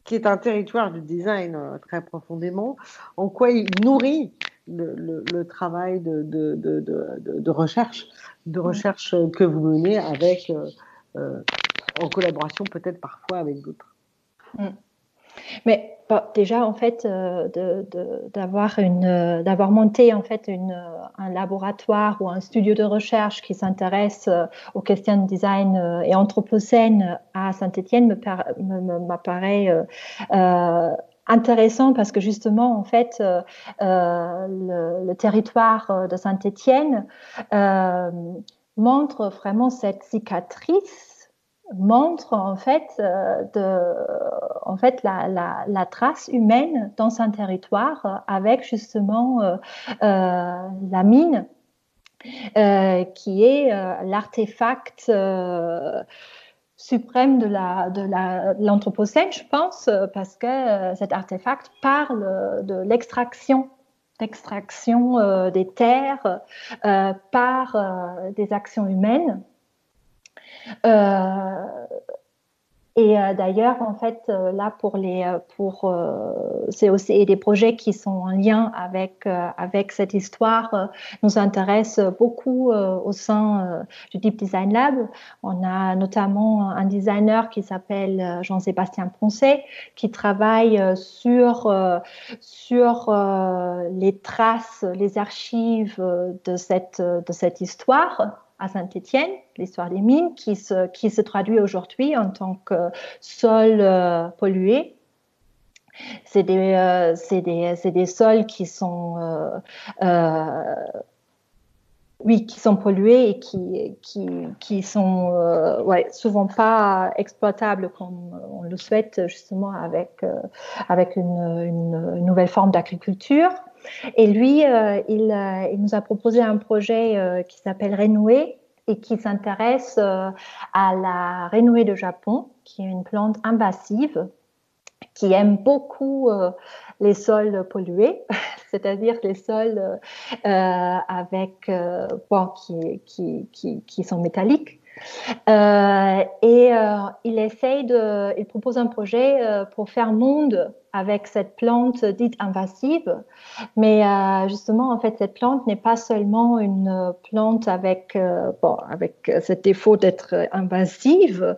qui est un territoire du design très profondément, en quoi il nourrit le, travail de, recherche, de recherche que vous menez avec, en collaboration peut-être parfois avec d'autres? Mm. Mais déjà, en fait, euh, d'avoir euh, d'avoir monté en fait une, un laboratoire ou un studio de recherche qui s'intéresse euh, aux questions de design et anthropocène à Saint-Étienne m'apparaît intéressant parce que justement, en fait, le, territoire de Saint-Étienne montre vraiment cette cicatrice montre en fait, de, en fait la, trace humaine dans un territoire avec justement la mine euh, qui est euh, l'artefact euh, suprême de la de l'anthropocène, je pense, parce que cet artefact parle de l'extraction l'extraction des terres par des actions humaines. Et euh, d'ailleurs, en fait, euh, là pour les, euh, pour, c'est aussi des projets qui sont en lien avec avec cette histoire nous intéressent beaucoup au sein du Deep Design Lab. On a notamment un designer qui s'appelle Jean-Sébastien Poncet qui travaille sur sur les traces, les archives de cette de cette histoire à Saint-Étienne, l'histoire des mines, qui se, qui se traduit aujourd'hui en tant que sol euh, pollué. C'est des, euh, des, des, sols qui sont, euh, oui, qui sont pollués et qui, qui, qui sont souvent pas exploitables comme on le souhaite justement avec, avec une, une nouvelle forme d'agriculture. Et lui, euh, il, euh, il, nous a proposé un projet euh, qui s'appelle Renouer et qui s'intéresse à la renouée de Japon, qui est une plante invasive qui aime beaucoup les sols pollués, c'est-à-dire les sols avec qui, qui, qui, sont métalliques. Et il essaye de, il propose un projet pour faire monde avec cette plante dite invasive, mais justement en fait cette plante n'est pas seulement une plante avec bon avec ce défaut d'être invasive,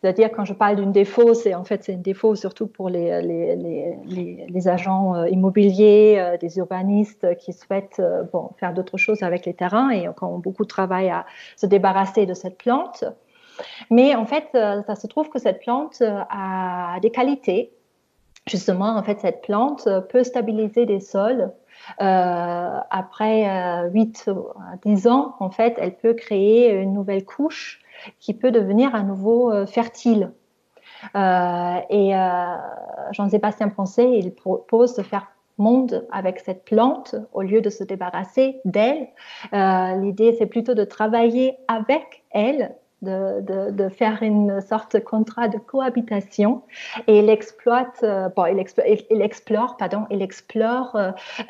c'est-à-dire, quand je parle d'une défaut, c'est en fait c'est une défaut surtout pour les, les, les, les agents euh, immobiliers, euh, des urbanistes qui souhaitent euh, bon, faire d'autres choses avec les terrains et qui ont beaucoup de travail à se débarrasser de cette plante. Mais en fait, ça se trouve que cette plante a des qualités. Justement, en fait, cette plante peut stabiliser des sols. Euh, après 8 à 10 ans, en fait, elle peut créer une nouvelle couche qui peut devenir à nouveau euh, fertile. Euh, et euh, Jean-Sébastien Poncet, il propose de faire monde avec cette plante au lieu de se débarrasser d'elle. L'idée, c'est plutôt de travailler avec elle de, de, faire une sorte de contrat de cohabitation et il exploite, bon, il, il, explore, pardon, il explore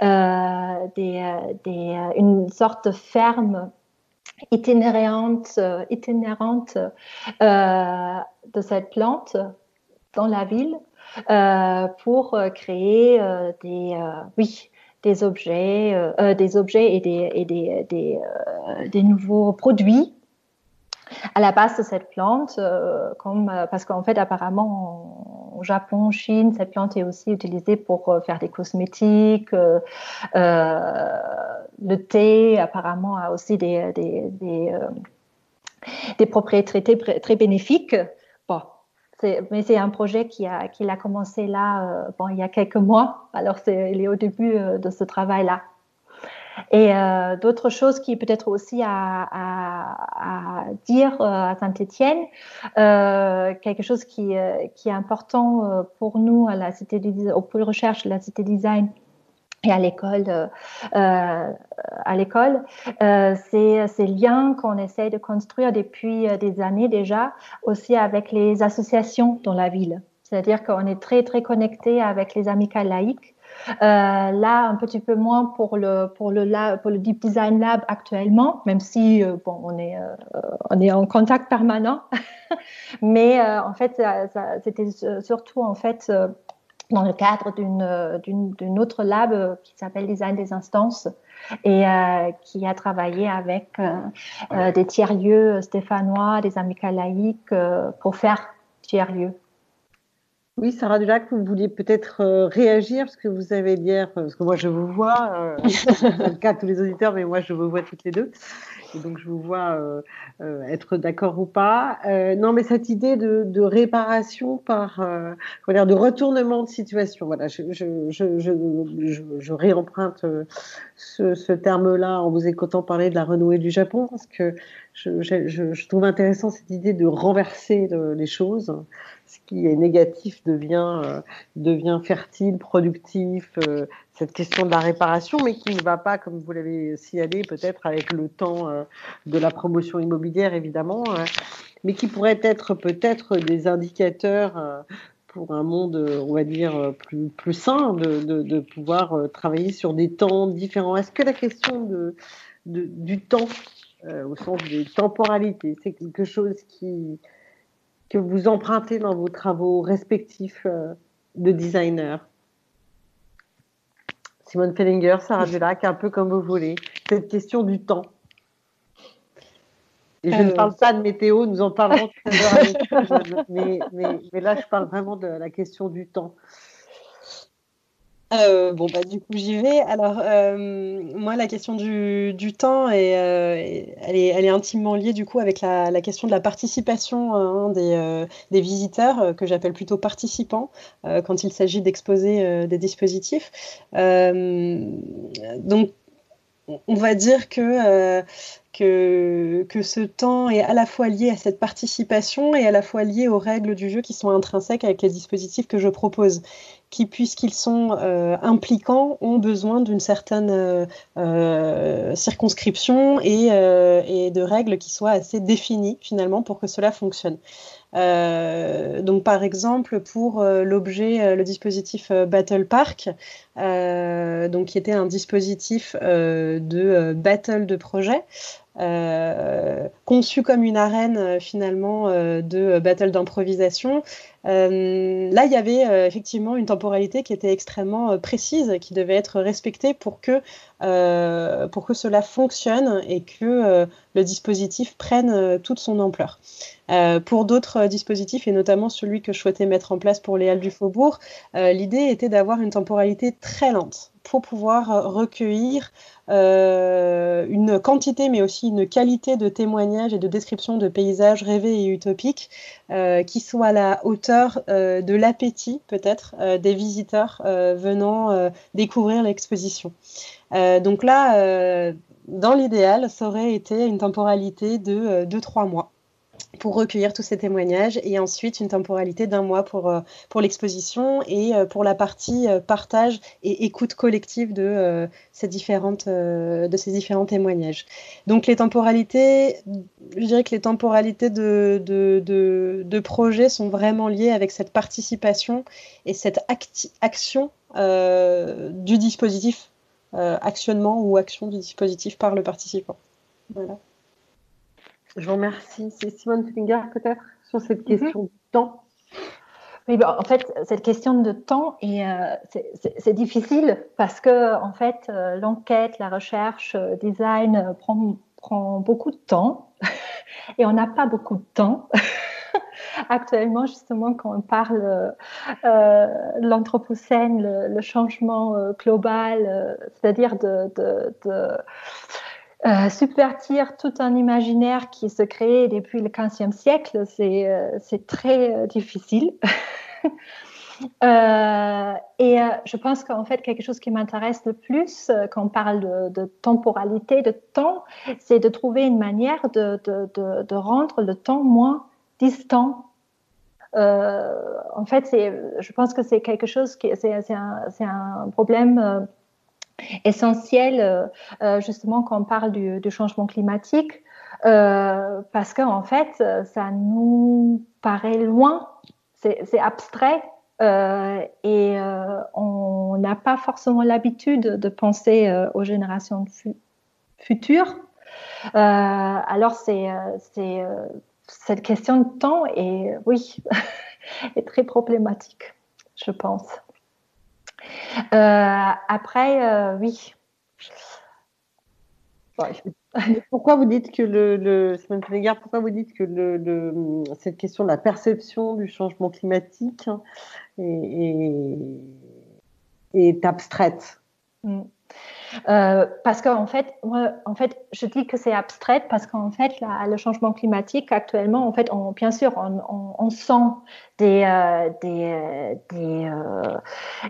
des, des, une sorte de ferme itinérante, euh, itinérante euh, de cette plante dans la ville euh, pour créer des, oui, des objets, des objets et des, et des, des, des nouveaux produits à la base de cette plante, euh, euh, parce qu'en fait, apparemment, au Japon, en Chine, cette plante est aussi utilisée pour euh, faire des cosmétiques. le thé, apparemment, a aussi des, propriétés très, bénéfiques. Mais c'est un projet qui a, commencé là, il y a quelques mois. Alors, il est au début de ce travail-là. Et euh, d'autres choses qui peut-être aussi à, dire euh, à Saint-Étienne, euh, quelque chose qui, est important pour nous à la Cité au pôle recherche de la Cité Design et à l'école, à l'école, c'est ces liens qu'on essaie de construire depuis des années déjà, aussi avec les associations dans la ville. C'est-à-dire qu'on est très très connecté avec les amicales laïques là, un petit peu moins pour le, pour le, pour le Deep Design Lab actuellement, même si euh, bon, on, est, euh, on est en contact permanent. Mais en fait, c'était surtout en fait dans le cadre d'une autre lab qui s'appelle Design des instances et qui a travaillé avec des tiers-lieux stéphanois, des amicales laïques pour faire tiers-lieux. Oui, Sarah Dulac, vous vouliez peut-être euh, réagir parce que vous avez l'air, parce que moi je vous vois, euh, c'est le cas de tous les auditeurs, mais moi je vous vois toutes les deux. et donc je vous vois être d'accord ou pas. non, mais cette idée de, réparation par, dire, de retournement de situation. Voilà, je, je, je, je réemprunte ce, ce terme-là en vous écoutant parler de la renouée du Japon parce que je, trouve intéressant cette idée de renverser les choses. Qui est négatif devient, euh, devient fertile, productif. Euh, cette question de la réparation, mais qui ne va pas, comme vous l'avez signalé, peut-être avec le temps euh, de la promotion immobilière, évidemment, mais qui pourrait être peut-être des indicateurs pour un monde, on va dire, plus, plus sain, de, de, pouvoir travailler sur des temps différents. Est-ce que la question de, du temps euh, au sens des temporalités. C'est quelque chose qui, que vous empruntez dans vos travaux respectifs euh, de designer. Simone Fellinger, Sarah Dulac, un peu comme vous voulez. Cette question du temps. Et je ne euh. parle pas de météo, nous en parlerons tout à l'heure mais, mais, mais, là, je parle vraiment de la question du temps. Euh, bon, bah, du coup, j'y vais. Alors, euh, moi, la question du, temps, euh, elle, est, elle est intimement liée, du coup, avec la, question de la participation hein, des, visiteurs, que j'appelle plutôt participants, quand il s'agit d'exposer des dispositifs. donc, on va dire que, que, ce temps est à la fois lié à cette participation et à la fois lié aux règles du jeu qui sont intrinsèques avec les dispositifs que je propose qui, puisqu'ils sont euh, impliquants, ont besoin d'une certaine euh, euh, circonscription et, de règles qui soient assez définies finalement pour que cela fonctionne. donc par exemple pour l'objet, le dispositif Battle Park, donc qui était un dispositif de battle de projet, conçu comme une arène finalement de battle d'improvisation. Là, il y avait effectivement une temporalité qui était extrêmement précise, qui devait être respectée pour que, pour que cela fonctionne et que le dispositif prenne toute son ampleur. pour d'autres dispositifs, et notamment celui que je souhaitais mettre en place pour les Halles du Faubourg, l'idée était d'avoir une temporalité très lente pour pouvoir recueillir euh, une quantité mais aussi une qualité de témoignages et de descriptions de paysages rêvés et utopiques euh, qui soient à la hauteur euh, de l'appétit peut-être des visiteurs venant découvrir l'exposition. donc là, dans l'idéal, ça aurait été une temporalité de 2-3 mois pour recueillir tous ces témoignages et ensuite une temporalité d'un mois pour, euh, pour l'exposition et euh, pour la partie euh, partage et écoute collective de, ces, différentes, de ces différents témoignages. Donc les temporalités, je dirais que les temporalités de, de, de, projets sont vraiment liées avec cette participation et cette action du dispositif, actionnement ou action du dispositif par le participant. Voilà. Je vous remercie. C'est Simone Finger peut-être sur cette mhm. question du temps. Oui, bah, en fait, cette question de temps, euh, c'est difficile parce que en fait, euh, l'enquête, la recherche, le euh, design prend, prend beaucoup de temps et on n'a pas beaucoup de temps. Actuellement, justement, quand on parle de l'anthropocène, le, changement global, c'est-à-dire de, de, de euh, subvertir tout un imaginaire qui se crée depuis le XVe siècle, c'est euh, très euh, difficile. et je pense qu'en fait, quelque chose qui m'intéresse le plus quand on parle de, temporalité, de temps, c'est de trouver une manière de, rendre le temps moins distant. en fait, je pense que c'est quelque chose qui c'est un, un, problème essentiel euh, euh, justement quand on parle du, changement climatique euh, parce qu'en en fait ça nous paraît loin, c'est abstrait et on n'a pas forcément l'habitude de penser aux générations futures. alors c'est cette question de temps et oui est très problématique, je pense. Euh, après, euh, oui. pourquoi vous dites que le, le pourquoi vous dites que le, cette question de la perception du changement climatique est, est, abstraite? Mm. Euh, parce qu'en fait, moi, en fait, je dis que c'est abstrait parce qu'en fait, le changement climatique actuellement, en fait, bien sûr, on, sent des, euh, des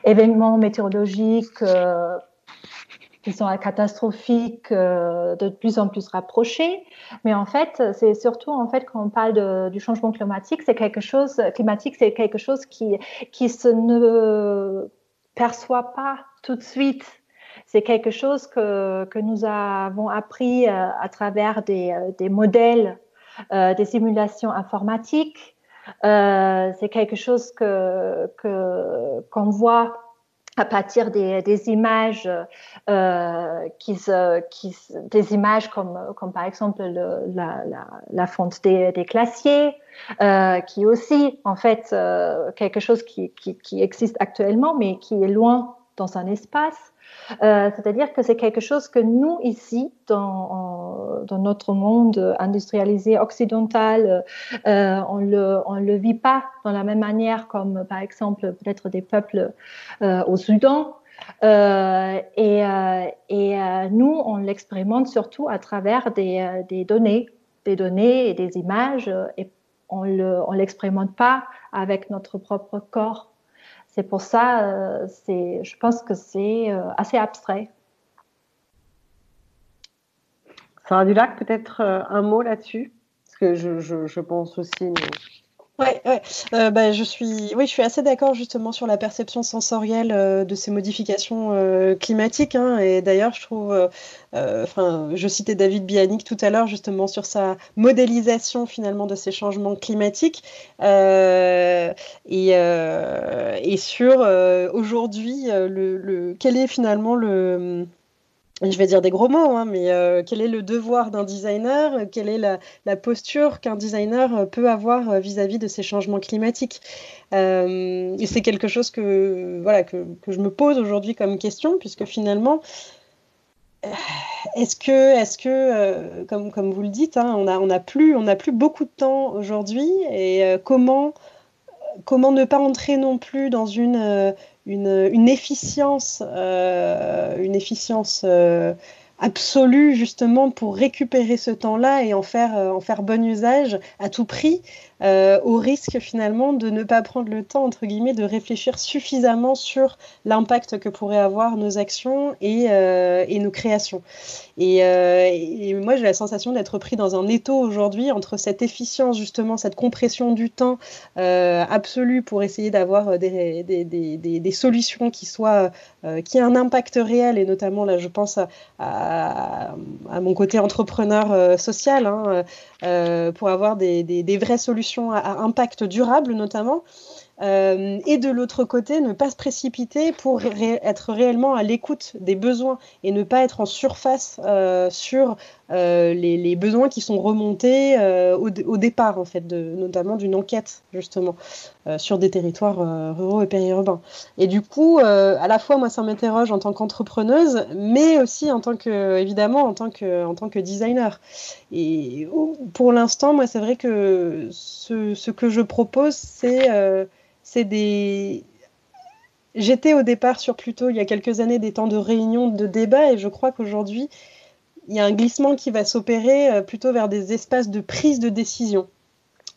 événements météorologiques qui sont catastrophiques de plus en plus rapprochés. Mais en fait, c'est surtout en fait quand on parle du changement climatique, c'est quelque chose climatique, c'est quelque chose qui qui se ne perçoit pas tout de suite. C'est quelque chose que, que nous avons appris euh, à travers des, euh, des modèles, euh, des simulations informatiques. c'est quelque chose que qu'on voit à partir des, des images qui, se, qui des images comme, comme par exemple le, la, la, fonte des, des glaciers, euh, qui aussi en fait quelque chose qui, qui, existe actuellement, mais qui est loin dans un espace. Euh, c'est-à-dire que c'est quelque chose que nous, ici, dans, notre monde industrialisé occidental, euh, on on le vit pas dans la même manière comme, par exemple, peut-être des peuples euh, au Soudan. Et, nous, on l'expérimente surtout à travers des, des, données, des données et des images, et on ne l'expérimente pas avec notre propre corps. C'est pour ça, euh, je pense que c'est euh, assez abstrait. Sarah Dulac, peut-être euh, un mot là-dessus? Parce que je, pense aussi. Ouais. Euh, bah, je suis, oui, je suis assez d'accord justement sur la perception sensorielle euh, de ces modifications euh, climatiques. Hein, et d'ailleurs, je trouve, enfin, je citais David Bianic tout à l'heure justement sur sa modélisation finalement de ces changements climatiques et, et sur aujourd'hui le, le, quel est finalement le je vais dire des gros mots, hein, mais euh, quel est le devoir d'un designer? Quelle est la, posture qu'un designer euh, peut avoir euh, vis-à-vis de ces changements climatiques? Et c'est quelque chose que, voilà, que, je me pose aujourd'hui comme question, puisque finalement, est-ce que, est que comme, comme vous le dites, hein, on n'a on a plus, plus beaucoup de temps aujourd'hui, et comment, comment ne pas entrer non plus dans une une, efficience, euh, efficience euh, absolue justement pour récupérer ce temps-là et en faire, euh, en faire bon usage à tout prix, euh, au risque finalement de ne pas prendre le temps, entre guillemets, de réfléchir suffisamment sur l'impact que pourraient avoir nos actions et, euh, nos créations. Et, euh, et moi, j'ai la sensation d'être pris dans un étau aujourd'hui entre cette efficience, justement, cette compression du temps absolue pour essayer d'avoir des, des, des, des, solutions qui soient, qui aient un impact réel, et notamment là, je pense à, mon côté entrepreneur social, hein, pour avoir des, des vraies solutions à, impact durable notamment. Euh, et de l'autre côté, ne pas se précipiter pour être réellement à l'écoute des besoins et ne pas être en surface euh, sur euh, les, besoins qui sont remontés au, départ, en fait, de, notamment d'une enquête, justement, sur des territoires ruraux et périurbains. Et du coup, à la fois, moi, ça m'interroge en tant qu'entrepreneuse, mais aussi en tant que, évidemment, en tant que, en tant que designer. Et pour l'instant, moi, c'est vrai que ce, ce, que je propose, c'est c'est des. J'étais au départ sur plutôt, il y a quelques années, des temps de réunion, de débat, et je crois qu'aujourd'hui, il y a un glissement qui va s'opérer euh, plutôt vers des espaces de prise de décision,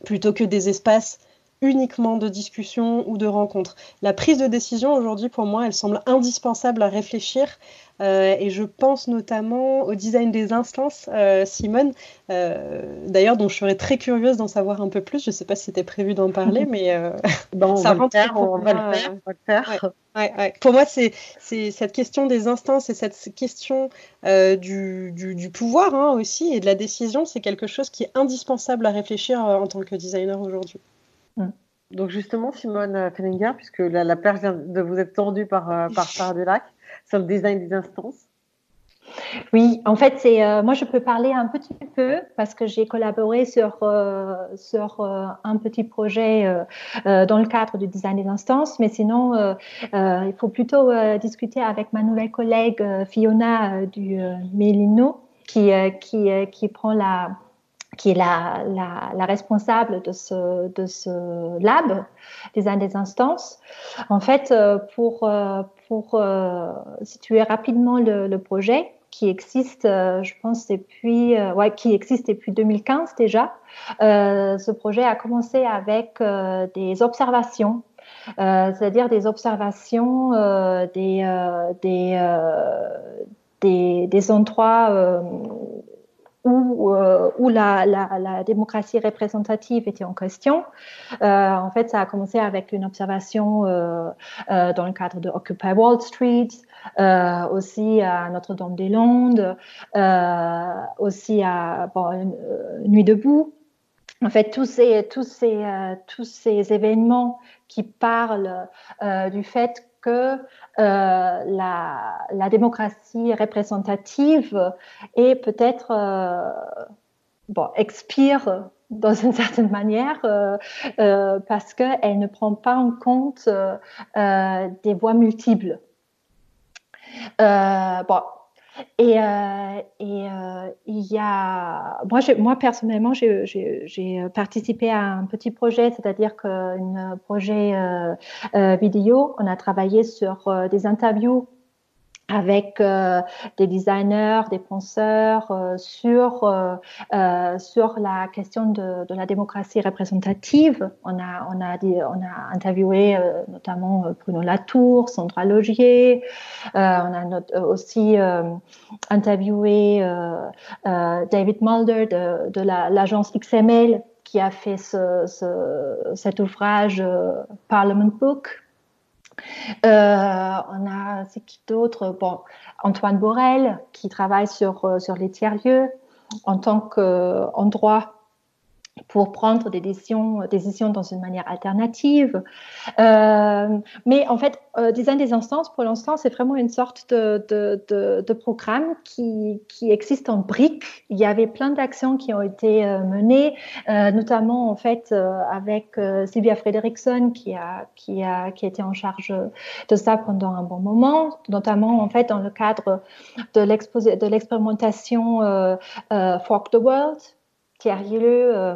plutôt que des espaces uniquement de discussion ou de rencontre. La prise de décision aujourd'hui, pour moi, elle semble indispensable à réfléchir. Euh, et je pense notamment au design des instances, euh, Simone, euh, d'ailleurs, dont je serais très curieuse d'en savoir un peu plus. Je ne sais pas si c'était prévu d'en parler, mais bon, ça rentre. on, va le faire, on va le faire. Ouais, ouais. Pour moi, c'est cette question des instances et cette question du, du, du, pouvoir hein, aussi et de la décision, c'est quelque chose qui est indispensable à réfléchir en tant que designer aujourd'hui. Mm. Donc justement, Simone Fellinger, puisque la, la, perche de vous être tendue par, euh, par Sarah Delac sur le design des instances. Oui, en fait, c'est euh, moi je peux parler un petit peu parce que j'ai collaboré sur euh, sur un petit projet dans le cadre du design des instances, mais sinon il faut plutôt discuter avec ma nouvelle collègue Fiona du Mélino qui qui qui prend la qui est la, la, responsable de ce, de ce lab, design des instances. En fait, pour, pour situer rapidement le, le projet, qui existe, je pense, depuis, ouais, qui existe depuis 2015 déjà. ce projet a commencé avec des observations euh, c'est-à-dire des observations euh, des, euh, des, des, endroits où, où la, démocratie représentative était en question. en fait, ça a commencé avec une observation dans le cadre de Occupy Wall Street, aussi à Notre-Dame-des-Landes, aussi à Nuit debout. En fait, tous ces, tous ces, événements qui parle euh, du fait que euh, la, démocratie représentative est peut-être euh, bon, expire dans une certaine manière parce qu'elle ne prend pas en compte des voix multiples. bon, et, euh, euh, il y a, moi, moi personnellement, j'ai participé à un petit projet, c'est-à-dire qu'un projet euh, vidéo. On a travaillé sur des interviews avec euh, des designers, des penseurs euh, sur, euh, sur la question de, la démocratie représentative. On a, on a, on a interviewé notamment Bruno Latour, Sandra Logier. on a aussi interviewé David Mulder de, de l'agence XML qui a fait ce, ce, cet ouvrage Parliament Book on a, c'est qui d'autre? Antoine Borel, qui travaille sur, euh, sur les tiers-lieux. En tant qu'endroit pour prendre des décisions, dans une manière alternative. Euh, mais en fait, euh, Design des instances, pour l'instant, c'est vraiment une sorte de, programme qui, existe en briques. Il y avait plein d'actions qui ont été euh, menées, euh, notamment en fait avec Sylvia Frederickson qui a, qui, a, qui était en charge de ça pendant un bon moment, notamment en fait dans le cadre de l'expérimentation Fork the World, tiers-lieu, euh,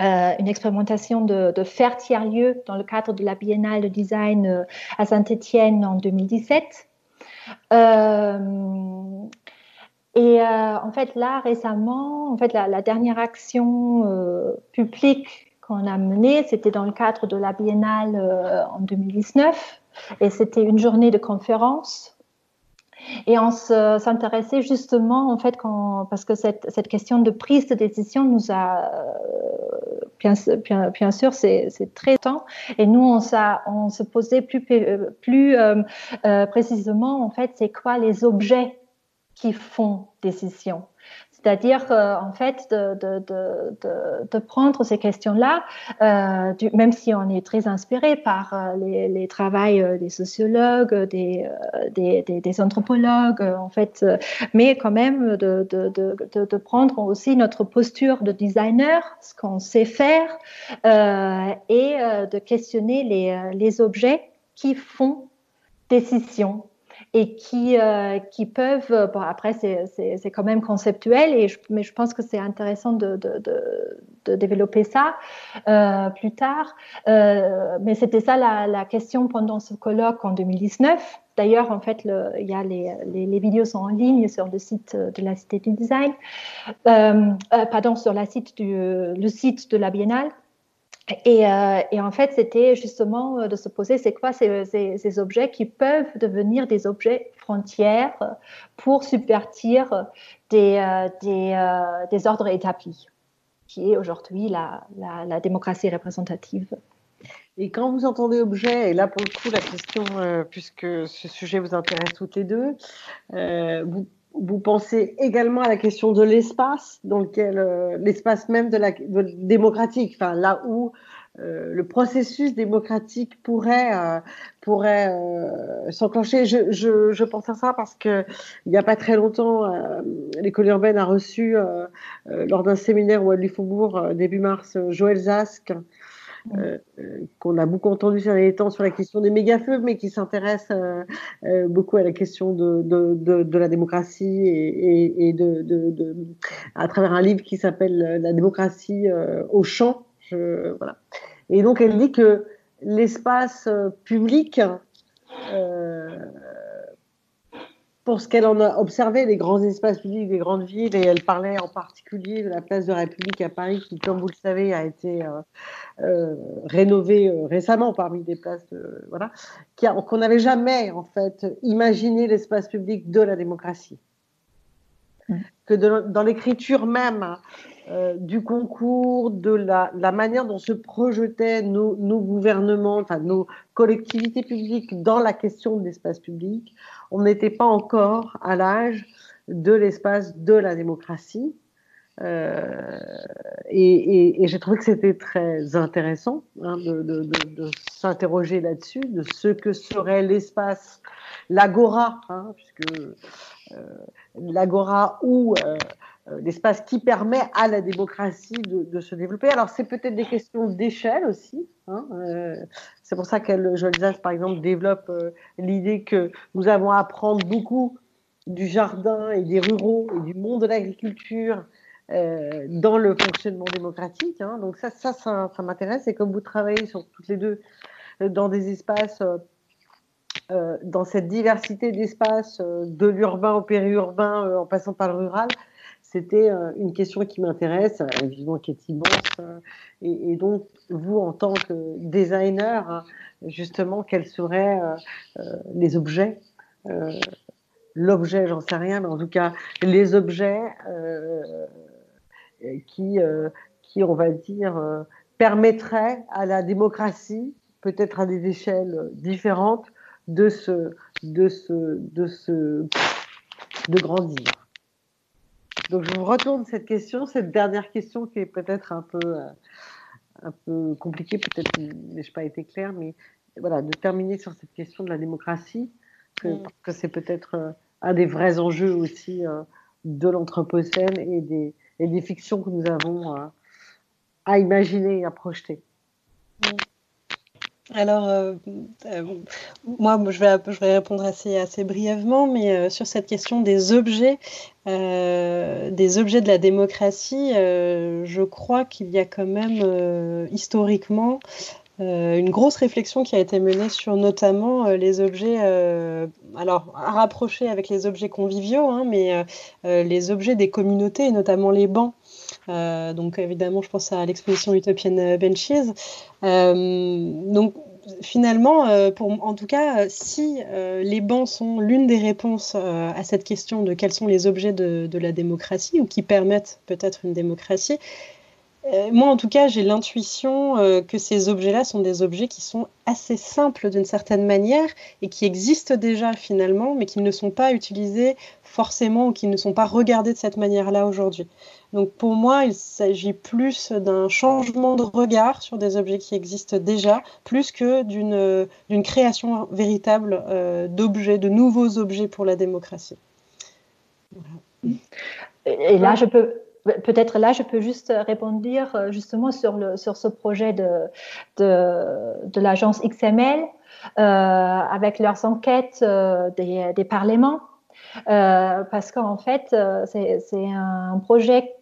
euh, une expérimentation de, faire tiers-lieu dans le cadre de la Biennale de design euh, à Saint-Étienne en 2017. et en fait, là, récemment, en fait, la dernière action publique qu'on a menée, c'était dans le cadre de la Biennale en 2019. Et c'était une journée de conférence et on s'intéressait justement, en fait, quand, parce que cette, cette, question de prise de décision nous a, euh, bien, bien, bien sûr, c'est très temps. Et nous, on, on se posait plus, plus euh, euh, précisément, en fait, c'est quoi les objets qui font décision c'est-à-dire, en fait, de, de, de, prendre ces questions-là, euh, même si on est très inspiré par euh, les, les travaux euh, des sociologues, des, des, anthropologues, en fait, mais quand même de, de, prendre aussi notre posture de designer, ce qu'on sait faire, et de questionner les, les objets qui font décision et qui, euh, qui peuvent, bon après c'est quand même conceptuel, et je, mais je pense que c'est intéressant de, de, de, développer ça euh, plus tard. Euh, mais c'était ça la, la, question pendant ce colloque en 2019. D'ailleurs, en fait, y a les, les, les, vidéos sont en ligne sur le site de la Cité du Design, euh, euh, pardon, sur la site du, le site de la Biennale. Et, euh, et, en fait, c'était justement euh, de se poser, c'est quoi ces, ces, ces, objets qui peuvent devenir des objets frontières pour subvertir des, euh, des, euh, des, ordres établis, qui est aujourd'hui la, la, la, démocratie représentative. Et quand vous entendez objet, et là pour le coup la question, euh, puisque ce sujet vous intéresse toutes les deux, vous vous pensez également à la question de l'espace, dans lequel euh, l'espace même de la de, démocratique, enfin là où euh, le processus démocratique pourrait euh, pourrait euh, s'enclencher. Je, je, je, pense à ça parce que il n'y a pas très longtemps, euh, l'école urbaine a reçu lors d'un séminaire au Faubourg début mars Joël Zask euh, qu'on a beaucoup entendu ces derniers temps sur la question des méga-feux, mais qui s'intéresse beaucoup à la question de, la démocratie et, de, à travers un livre qui s'appelle La démocratie au champ. Et donc, elle dit que l'espace public pour ce qu'elle en a observé, les grands espaces publics des grandes villes, et elle parlait en particulier de la place de la République à Paris, qui, comme vous le savez, a été euh, euh, rénovée euh, récemment parmi des places, de, voilà, qu'on n'avait jamais en fait imaginé l'espace public de la démocratie, mmh. que dans l'écriture même du concours, de la, la, manière dont se projetaient nos, nos gouvernements, enfin nos collectivités publiques dans la question de l'espace public on n'était pas encore à l'âge de l'espace de la démocratie. Euh, et, j'ai trouvé que c'était très intéressant hein, de, s'interroger là-dessus, de ce que serait l'espace, l'agora, hein, puisque euh, l'agora ou euh, l'espace qui permet à la démocratie de, se développer. Alors c'est peut-être des questions d'échelle aussi. Hein, c'est pour ça qu'elle, Jolzas, par exemple, développe l'idée que nous avons à apprendre beaucoup du jardin et des ruraux et du monde de l'agriculture euh, dans le fonctionnement démocratique. Hein. Donc ça, ça, ça, m'intéresse. Et comme vous travaillez sur toutes les deux euh, dans des espaces, euh, dans cette diversité d'espaces, de l'urbain au périurbain, en passant par le rural, c'était une question qui m'intéresse, évidemment qui est immense. Et, donc, vous, en tant que designer, hein, justement, quels seraient les objets L'objet, j'en sais rien, mais en tout cas, les objets qui, euh, qui, on va dire, euh, permettrait à la démocratie, peut-être à des échelles différentes, de se, de se, de se, de grandir. Donc je vous retourne cette question, cette dernière question qui est peut-être un peu, euh, un peu compliquée, peut-être n'ai je pas été claire, mais voilà, de terminer sur cette question de la démocratie, que, mm. parce que c'est peut-être un des vrais enjeux aussi de l'anthropocène et des, et des fictions que nous avons euh, à imaginer et à projeter. Alors, euh, euh, moi, je vais, répondre assez, brièvement, mais sur cette question des objets, des objets de la démocratie, je crois qu'il y a quand même historiquement une grosse réflexion qui a été menée sur notamment les objets, alors à rapprocher avec les objets conviviaux, hein, mais les objets des communautés et notamment les bancs. Donc évidemment, je pense à l'exposition utopienne Benches. donc finalement, en tout cas, si les bancs sont l'une des réponses à cette question de quels sont les objets de, la démocratie ou qui permettent peut-être une démocratie, euh, moi, en tout cas, j'ai l'intuition euh, que ces objets-là sont des objets qui sont assez simples d'une certaine manière et qui existent déjà finalement, mais qui ne sont pas utilisés forcément ou qui ne sont pas regardés de cette manière-là aujourd'hui. Donc pour moi, il s'agit plus d'un changement de regard sur des objets qui existent déjà, plus que d'une création véritable euh, d'objets, de nouveaux objets pour la démocratie. Et là, je peux, Peut-être là, je peux juste répondre euh, justement sur, le, sur ce projet de, de, de l'agence XML euh, avec leurs enquêtes euh, des, des, parlements. Euh, parce qu'en fait, euh, c'est un projet.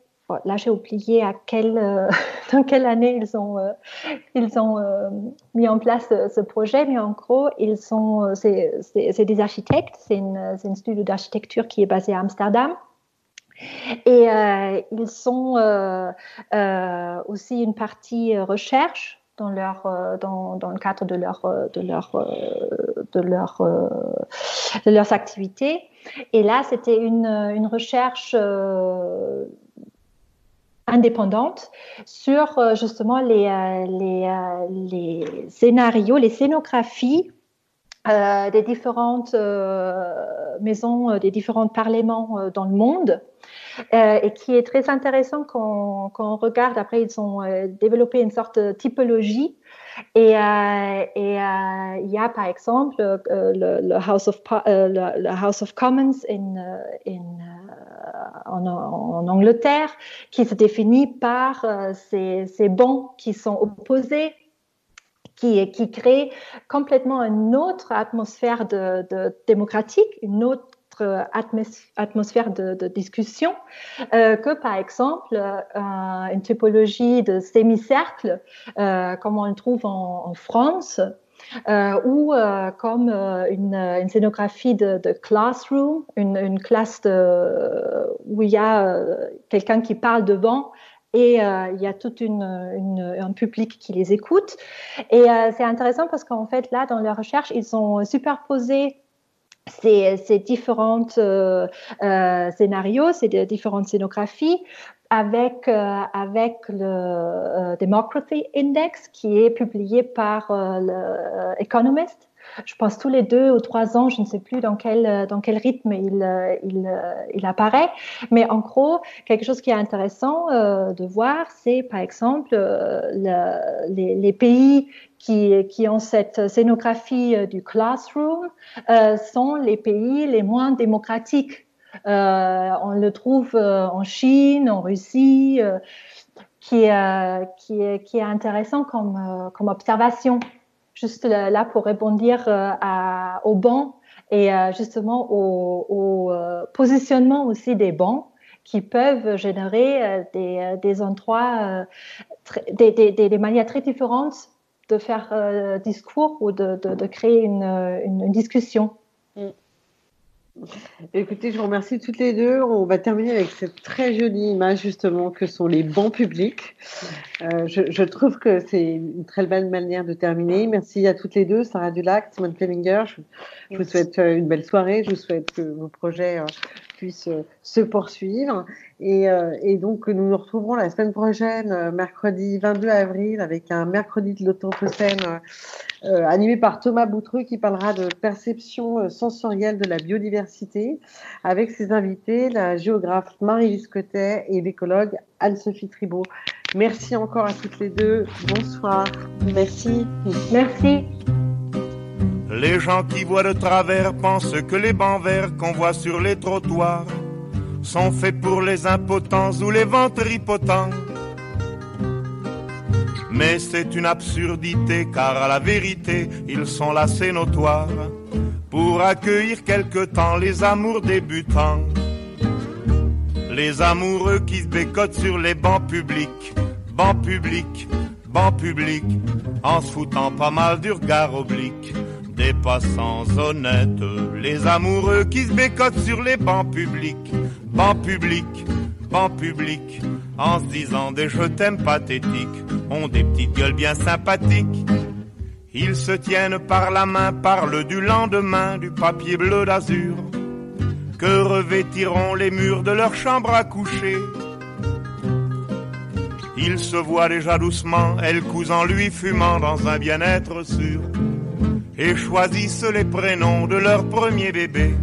Là, j'ai oublié à quelle, dans quelle année ils ont, ils ont mis en place ce projet, mais en gros, ils sont, c'est des architectes, c'est une studio d'architecture qui est basé à Amsterdam. Et euh, ils sont euh, euh, aussi une partie recherche dans leur dans, dans, le cadre de leur de leur de de leurs activités et là c'était une, une recherche indépendante sur justement les, les, les scénarios, les scénographies euh, des différentes euh, maisons, euh, des différents parlements dans le monde, et qui est très intéressant quand, on regarde. Après, ils ont développé une sorte de typologie. Et, il y a par exemple le, House of, Commons en, Angleterre, qui se définit par ces, ces bancs qui sont opposés qui, crée complètement une autre atmosphère de, démocratique, une autre atmosphère de, discussion euh, que par exemple euh, une typologie de sémicercle euh, comme on le trouve en, France euh, ou comme une, scénographie de, classroom, une, classe où il y a quelqu'un qui parle devant et euh, il y a tout un public qui les écoute. Et euh, c'est intéressant parce qu'en fait, là, dans leur recherche, ils ont superposé ces, ces différentes euh, scénarios, ces différentes scénographies avec, avec le Democracy Index qui est publié par euh, le Economist. Je pense tous les deux ou trois ans, je ne sais plus dans quel, dans quel rythme il, il, il apparaît. Mais en gros, quelque chose qui est intéressant de voir, c'est par exemple le, les, pays qui, qui, ont cette scénographie du classroom euh, sont les pays les moins démocratiques euh, on le trouve euh, en Chine, en Russie, euh, qui, qui, qui est intéressant comme, comme observation. Juste là pour répondre à, au banc et justement au, au positionnement aussi des bancs qui peuvent générer des, endroits, des, manières très différentes de faire euh, discours ou de, créer une discussion. Mm. Écoutez, je vous remercie toutes les deux. On va terminer avec cette très jolie image justement que sont les bancs publics. Euh, je, je, trouve que c'est une très belle manière de terminer. Merci à toutes les deux, Sarah Dulac, Simone Flemminger. Je, je vous souhaite euh, une belle soirée. Je vous souhaite que vos projets euh, se poursuivre. Et, euh, et, donc, nous nous retrouverons la semaine prochaine, mercredi 22 avril, avec un mercredi de l'Autoprocène euh, animé par Thomas Boutreux qui parlera de perception sensorielle de la biodiversité avec ses invités, la géographe Marie Liscotet et l'écologue Anne-Sophie Tribault. Merci encore à toutes les deux. Bonsoir. Merci. Merci. Les gens qui voient de travers pensent que les bancs verts qu'on voit sur les trottoirs sont faits pour les impotents ou les ventripotents. Mais c'est une absurdité car à la vérité ils sont là c'est notoire pour accueillir quelque temps les amours débutants. Les amoureux qui se bécotent sur les bancs publics, bancs publics, bancs publics, en se foutant pas mal du regard oblique des passants honnêtes, les amoureux qui se bécotent sur les bancs publics, bancs publics, bancs publics, en se disant des je t'aime pathétiques, ont des petites gueules bien sympathiques. Ils se tiennent par la main, parlent du lendemain, du papier bleu d'azur, que revêtiront les murs de leur chambre à coucher. Ils se voient déjà doucement, elle cousant lui fumant dans un bien-être sûr et choisissent les prénoms de leur premier bébé.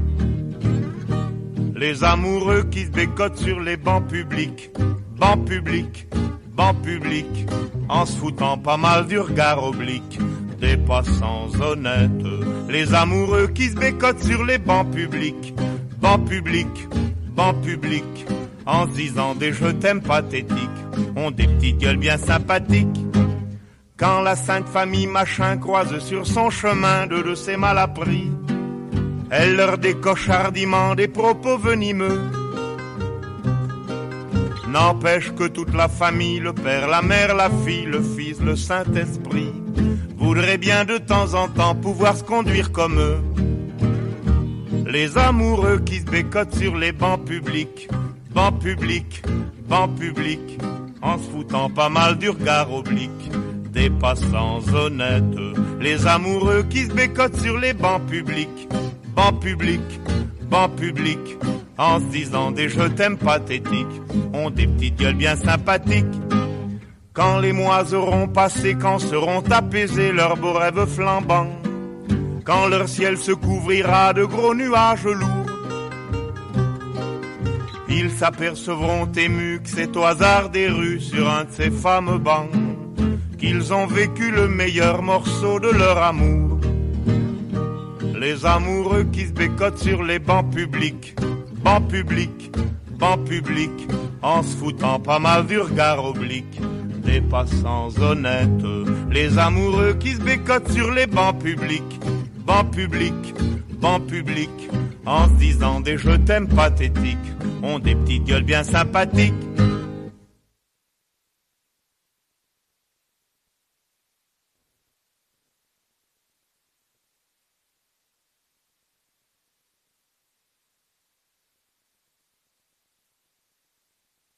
Les amoureux qui se bécotent sur les bancs publics, bancs publics, bancs publics, en se foutant pas mal du regard oblique des passants honnêtes. Les amoureux qui se bécotent sur les bancs publics, bancs publics, bancs publics, en se disant des je t'aime pathétiques, ont des petites gueules bien sympathiques quand la sainte famille machin croise sur son chemin deux de ses malappris, elle leur décoche hardiment des propos venimeux. N'empêche que toute la famille, le père, la mère, la fille, le fils, le Saint-Esprit, voudraient bien de temps en temps pouvoir se conduire comme eux. Les amoureux qui se bécotent sur les bancs publics, bancs publics, bancs publics, en se foutant pas mal du regard oblique des passants honnêtes, les amoureux qui se bécotent sur les bancs publics, bancs publics, bancs publics, en se disant des je t'aime pathétiques, ont des petites gueules bien sympathiques. Quand les mois auront passé, quand seront apaisés leurs beaux rêves flambants, quand leur ciel se couvrira de gros nuages lourds, ils s'apercevront émus que c'est au hasard des rues sur un de ces fameux bancs qu'ils ont vécu le meilleur morceau de leur amour. Les amoureux qui se bécotent sur les bancs publics, bancs publics, bancs publics, en se foutant pas mal du regard oblique des passants honnêtes, les amoureux qui se bécotent sur les bancs publics, bancs publics, bancs publics, en se disant des je t'aime pathétiques, ont des petites gueules bien sympathiques